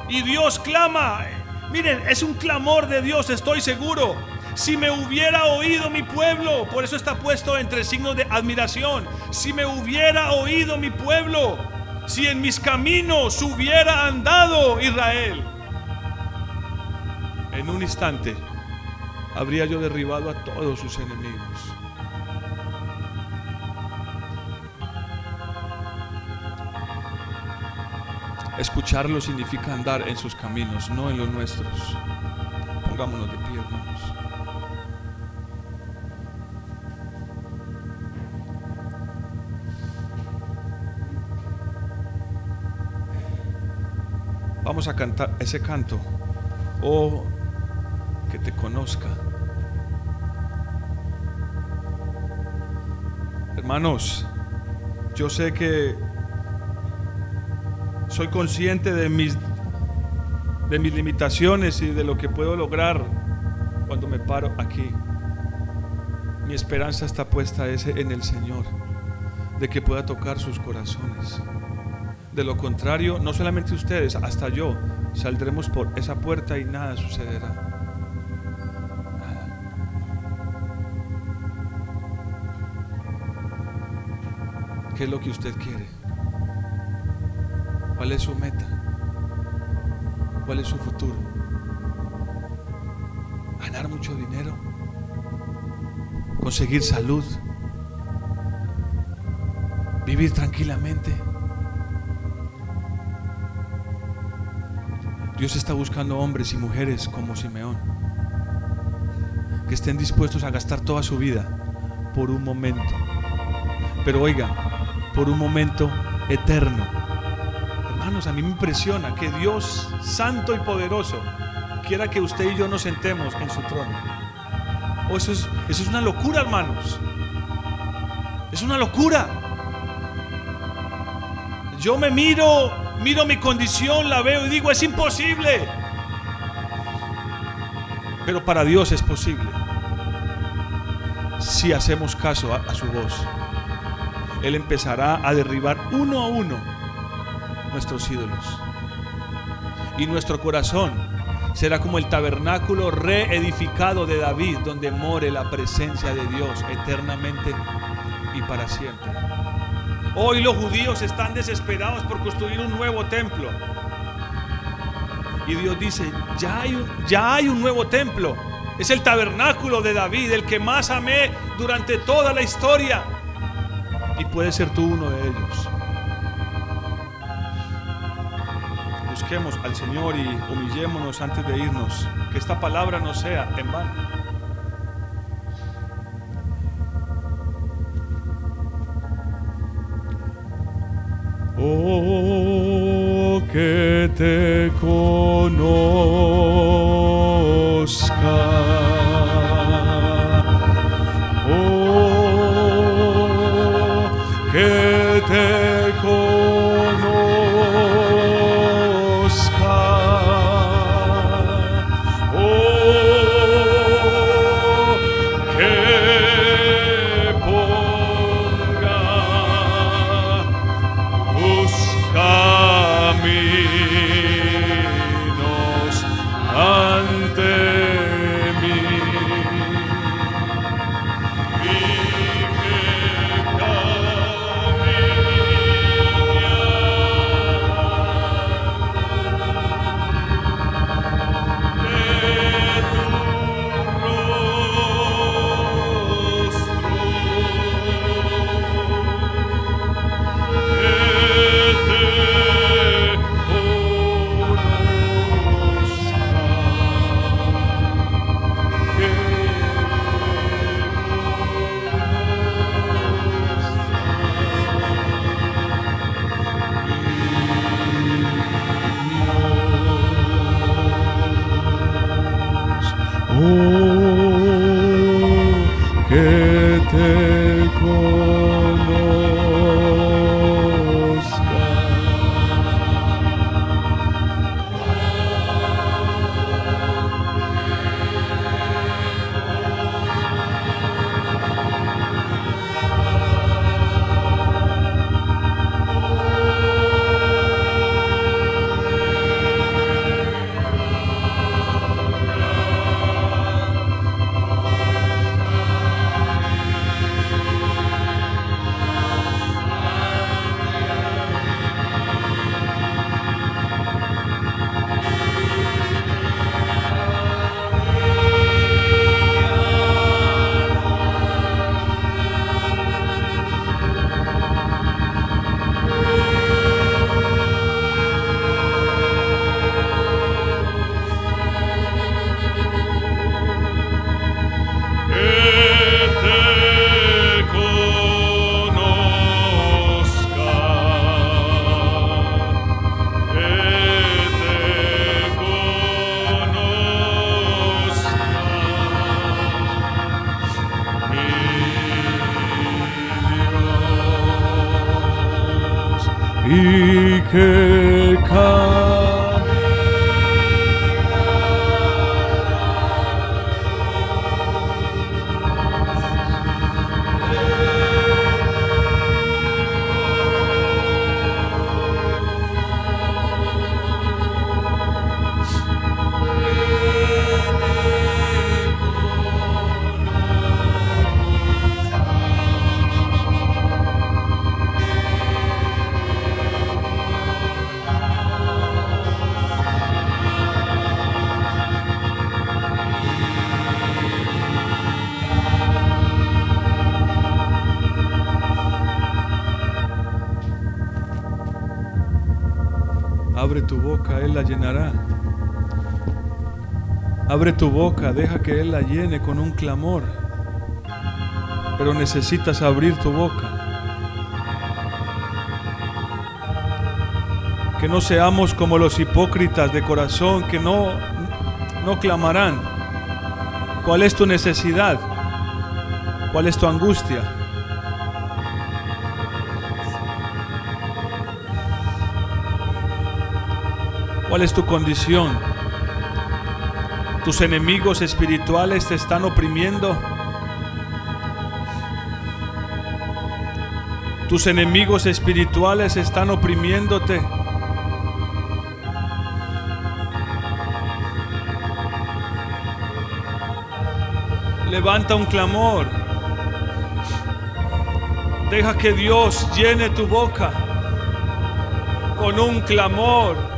Y Dios clama. Miren, es un clamor de Dios, estoy seguro. Si me hubiera oído mi pueblo, por eso está puesto entre signos de admiración. Si me hubiera oído mi pueblo, si en mis caminos hubiera andado Israel, en un instante habría yo derribado a todos sus enemigos. Escucharlo significa andar en sus caminos, no en los nuestros. Pongámonos de pie, hermanos. Vamos a cantar ese canto. Oh, que te conozca. Hermanos, yo sé que soy consciente de mis de mis limitaciones y de lo que puedo lograr cuando me paro aquí. Mi esperanza está puesta en el Señor, de que pueda tocar sus corazones. De lo contrario, no solamente ustedes, hasta yo, saldremos por esa puerta y nada sucederá. ¿Qué es lo que usted quiere? ¿Cuál es su meta? ¿Cuál es su futuro? ¿Ganar mucho dinero? ¿Conseguir salud? ¿Vivir tranquilamente? Dios está buscando hombres y mujeres como Simeón, que estén dispuestos a gastar toda su vida por un momento. Pero oiga, por un momento eterno. A mí me impresiona que Dios santo y poderoso quiera que usted y yo nos sentemos en su trono. Oh, eso, es, eso es una locura, hermanos. Es una locura. Yo me miro miro mi condición, la veo y digo, es imposible. Pero para Dios es posible. Si hacemos caso a, su voz, Él empezará a derribar uno a uno nuestros ídolos. Y nuestro corazón será como el tabernáculo reedificado de David, donde more la presencia de Dios eternamente y para siempre. Hoy los judíos están desesperados por construir un nuevo templo. Y Dios dice, ya hay, ya hay un nuevo templo. Es el tabernáculo de David, el que más amé durante toda la historia. Y puede ser tú uno de ellos. Busquemos al Señor y humillémonos antes de irnos. Que esta palabra no sea en vano. Oh, que te conozca. 이끌까 Abre tu boca, deja que Él la llene con un clamor. Pero necesitas abrir tu boca. Que no seamos como los hipócritas de corazón que no, no clamarán. ¿Cuál es tu necesidad? ¿Cuál es tu angustia? ¿Cuál es tu condición? Tus enemigos espirituales te están oprimiendo. Tus enemigos espirituales están oprimiéndote. Levanta un clamor. Deja que Dios llene tu boca con un clamor.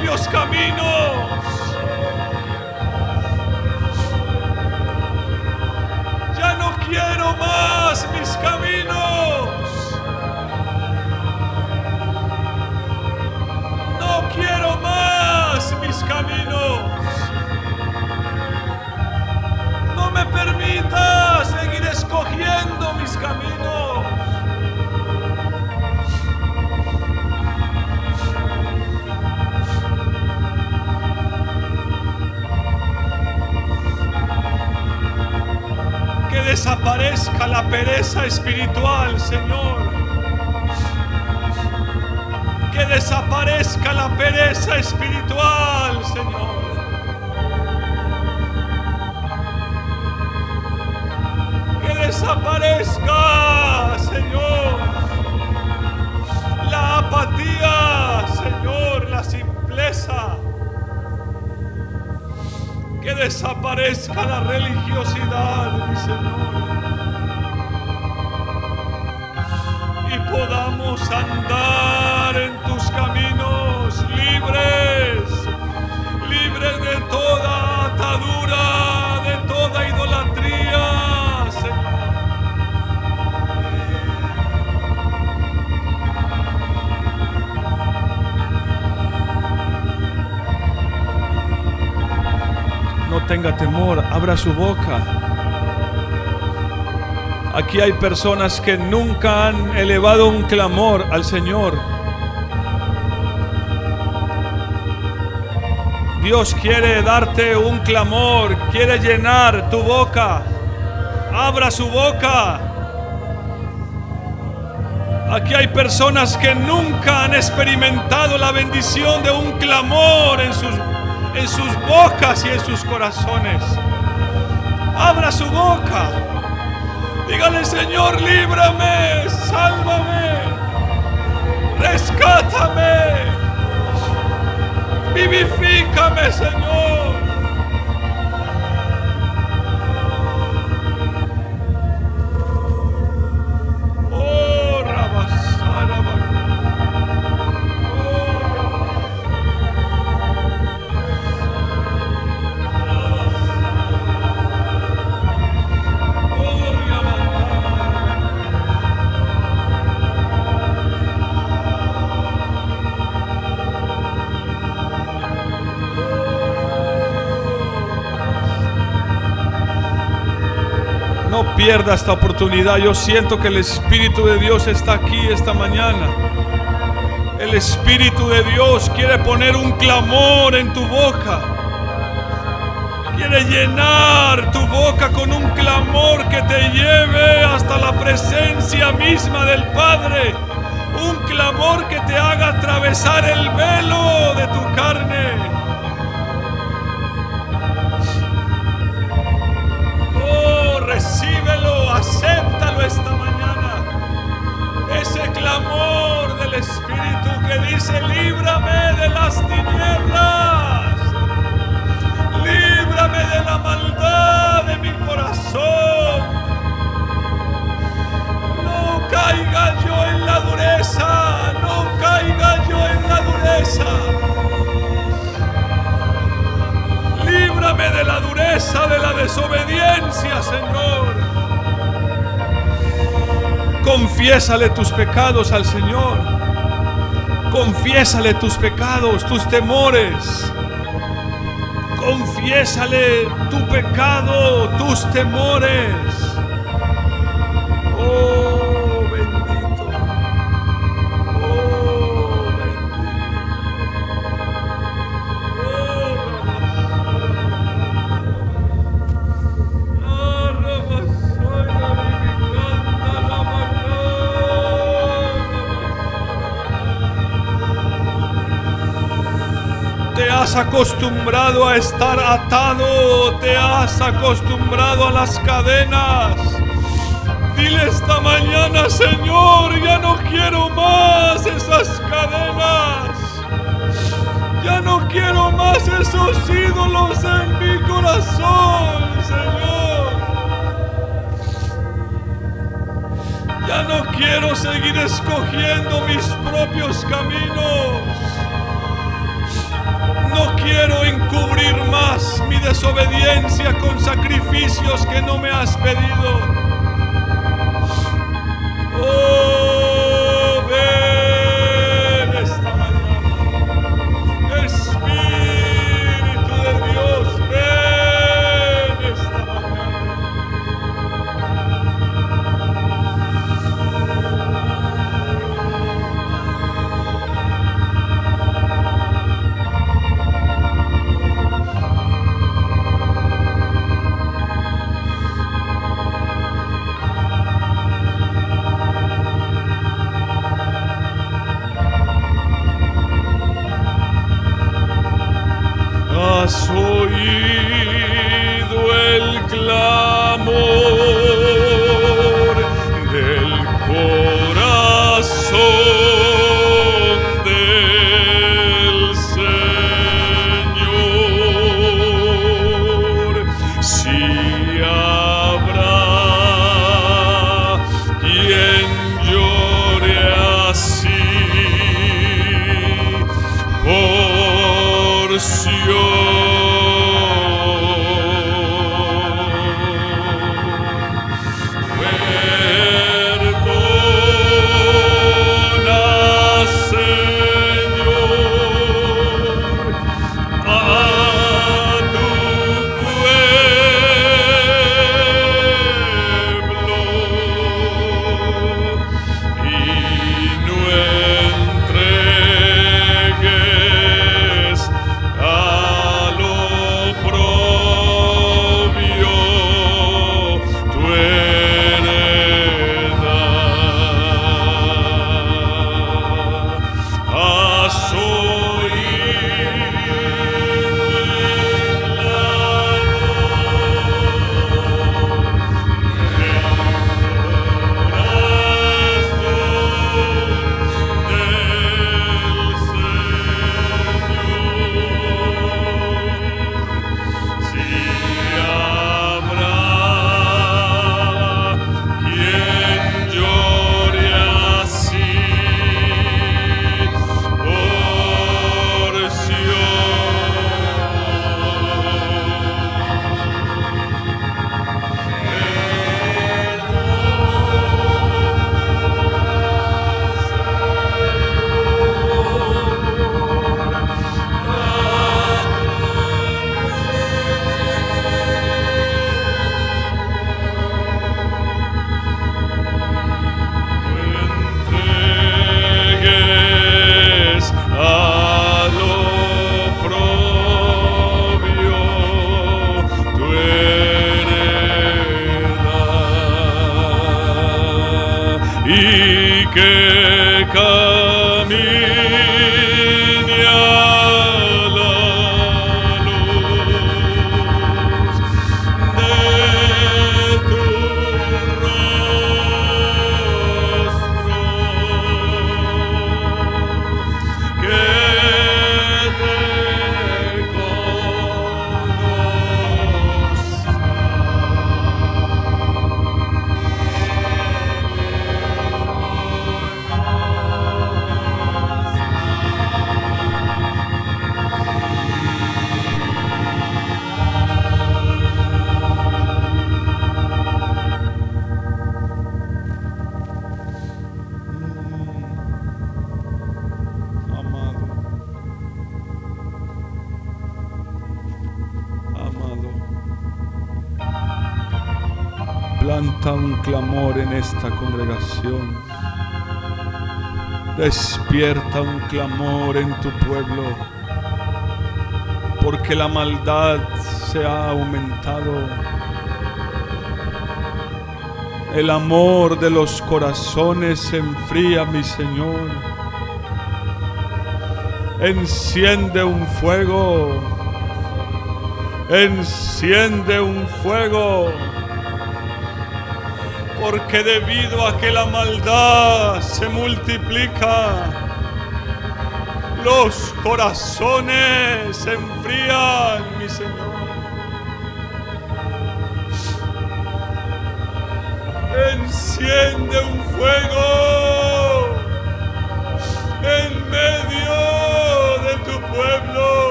propios caminos. Desaparezca la pereza espiritual, Señor. Que desaparezca la pereza espiritual, Señor. Que desaparezca, Señor. La apatía, Señor, la simpleza. Que desaparezca la religiosidad, mi Señor. Y podamos andar en tus caminos libres, libres de toda atadura, No tenga temor, abra su boca. Aquí hay personas que nunca han elevado un clamor al Señor. Dios quiere darte un clamor, quiere llenar tu boca. Abra su boca. Aquí hay personas que nunca han experimentado la bendición de un clamor en sus, en sus bocas y en sus corazones. Abra su boca. Dígale, Señor, líbrame, sálvame, rescátame, vivifícame, Señor. Pierda esta oportunidad. Yo siento que el Espíritu de Dios está aquí esta mañana. El Espíritu de Dios quiere poner un clamor en tu boca. Quiere llenar tu boca con un clamor que te lleve hasta la presencia misma del Padre. Un clamor que te haga atravesar el velo de tu carne. Clamor del Espíritu que dice, líbrame de las tinieblas. Líbrame de la maldad de mi corazón. No caiga yo en la dureza, no caiga yo en la dureza. Líbrame de la dureza, de la desobediencia, Señor. Confiésale tus pecados al Señor. Confiésale tus pecados, tus temores. Confiésale tu pecado, tus temores. Has acostumbrado a estar atado, te has acostumbrado a las cadenas. Dile esta mañana, Señor, ya no quiero más esas cadenas. Ya no quiero más esos ídolos en mi corazón, Señor. Ya no quiero seguir escogiendo mis propios caminos. Quiero encubrir más mi desobediencia con sacrificios que no me has pedido. Oh, clamor en tu pueblo, porque la maldad se ha aumentado. El amor de los corazones se enfría, mi Señor. Enciende un fuego. Enciende un fuego. Porque debido a que la maldad se multiplica, los corazones se enfrían, mi Señor. Enciende un fuego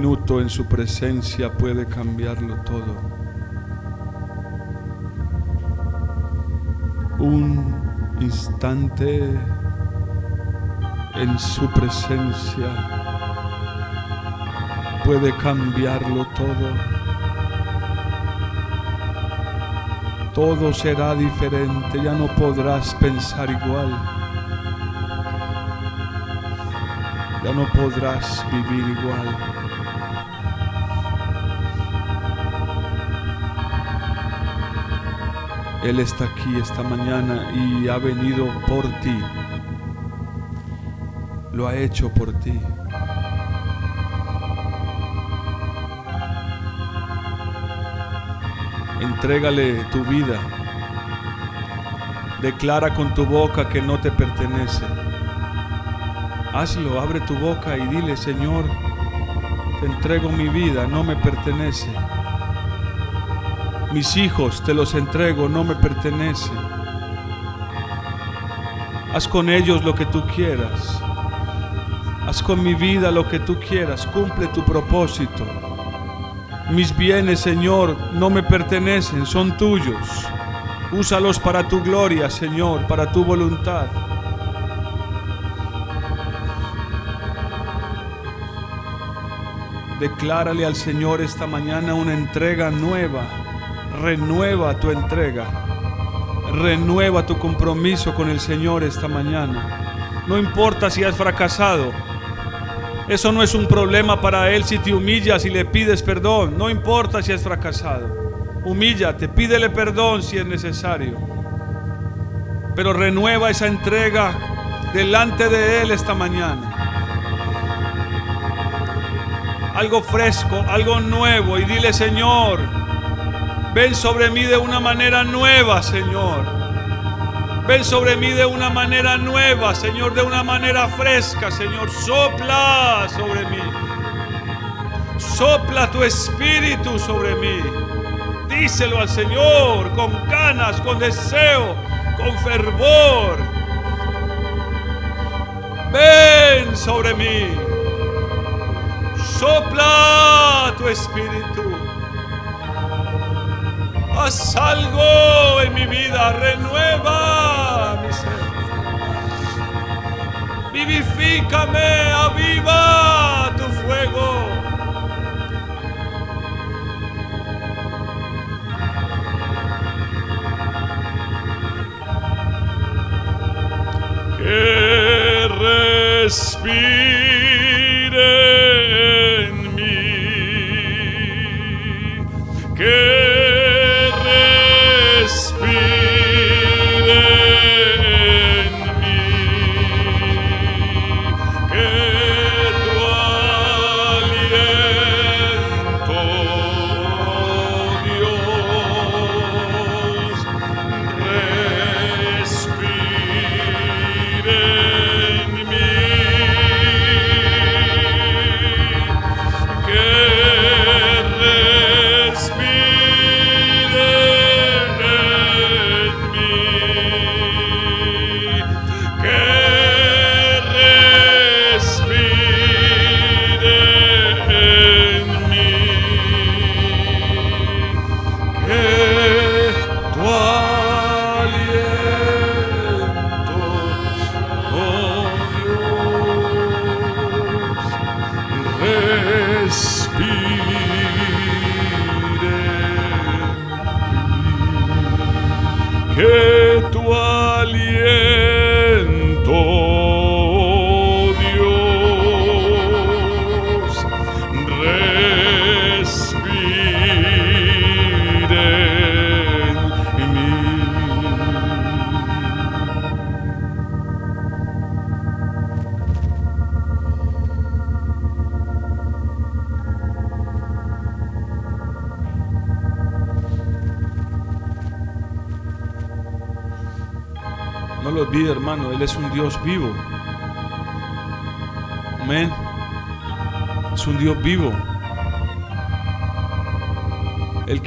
minuto en su presencia puede cambiarlo todo. Un instante en su presencia puede cambiarlo todo. Todo será diferente, ya no podrás pensar igual. Ya no podrás vivir igual. Él está aquí esta mañana y ha venido por ti. Lo ha hecho por ti. Entrégale tu vida. Declara con tu boca que no te pertenece. Hazlo, abre tu boca y dile, Señor, te entrego mi vida, no me pertenece. Mis hijos te los entrego, no me pertenece. Haz con ellos lo que tú quieras. Haz con mi vida lo que tú quieras. Cumple tu propósito. Mis bienes, Señor, no me pertenecen, son tuyos. Úsalos para tu gloria, Señor, para tu voluntad. Declárale al Señor esta mañana una entrega nueva. Renueva tu entrega. Renueva tu compromiso con el Señor esta mañana. No importa si has fracasado. Eso no es un problema para Él si te humillas y le pides perdón. No importa si has fracasado. Humíllate, pídele perdón si es necesario. Pero renueva esa entrega delante de Él esta mañana. Algo fresco, algo nuevo. Y dile, Señor, ven sobre mí de una manera nueva, Señor. Ven sobre mí de una manera nueva, Señor, de una manera fresca, Señor. Sopla sobre mí. Sopla tu espíritu sobre mí. Díselo al Señor con ganas, con deseo, con fervor. Ven sobre mí. Sopla tu espíritu. Haz algo en mi vida, renueva mi ser. Vivifícame, aviva tu fuego. Que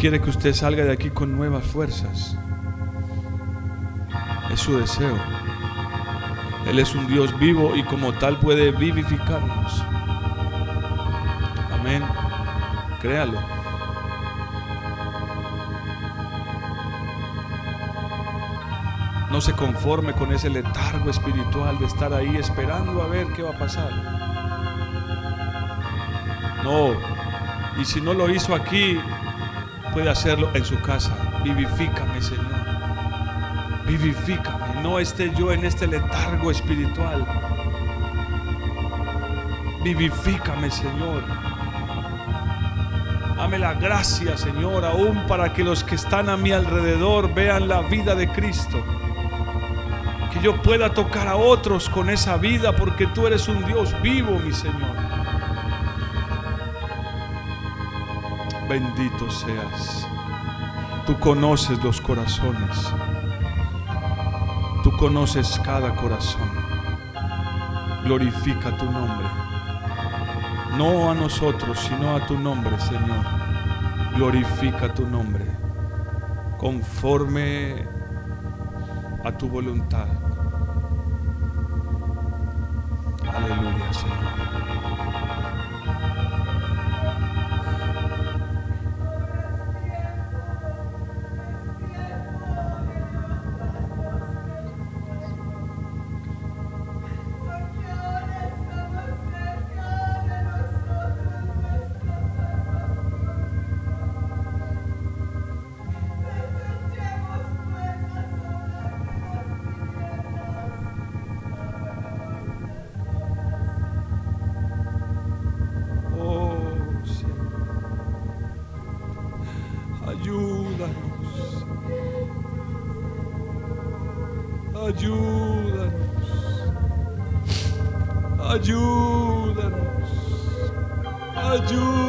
quiere que usted salga de aquí con nuevas fuerzas. Es su deseo. Él es un Dios vivo y como tal puede vivificarnos. Amén. Créalo. No se conforme con ese letargo espiritual de estar ahí esperando a ver qué va a pasar. No. Y si no lo hizo aquí, puede hacerlo en su casa. Vivifícame, Señor. Vivifícame. No esté yo en este letargo espiritual. Vivifícame, Señor. Dame la gracia, Señor, aún para que los que están a mi alrededor vean la vida de Cristo que yo pueda tocar a otros con esa vida, porque tú eres un Dios vivo, mi Señor. Bendito seas. Tú conoces los corazones. Tú conoces cada corazón. Glorifica tu nombre. No a nosotros, sino a tu nombre, Señor. Glorifica tu nombre. Conforme a tu voluntad. Sino en tu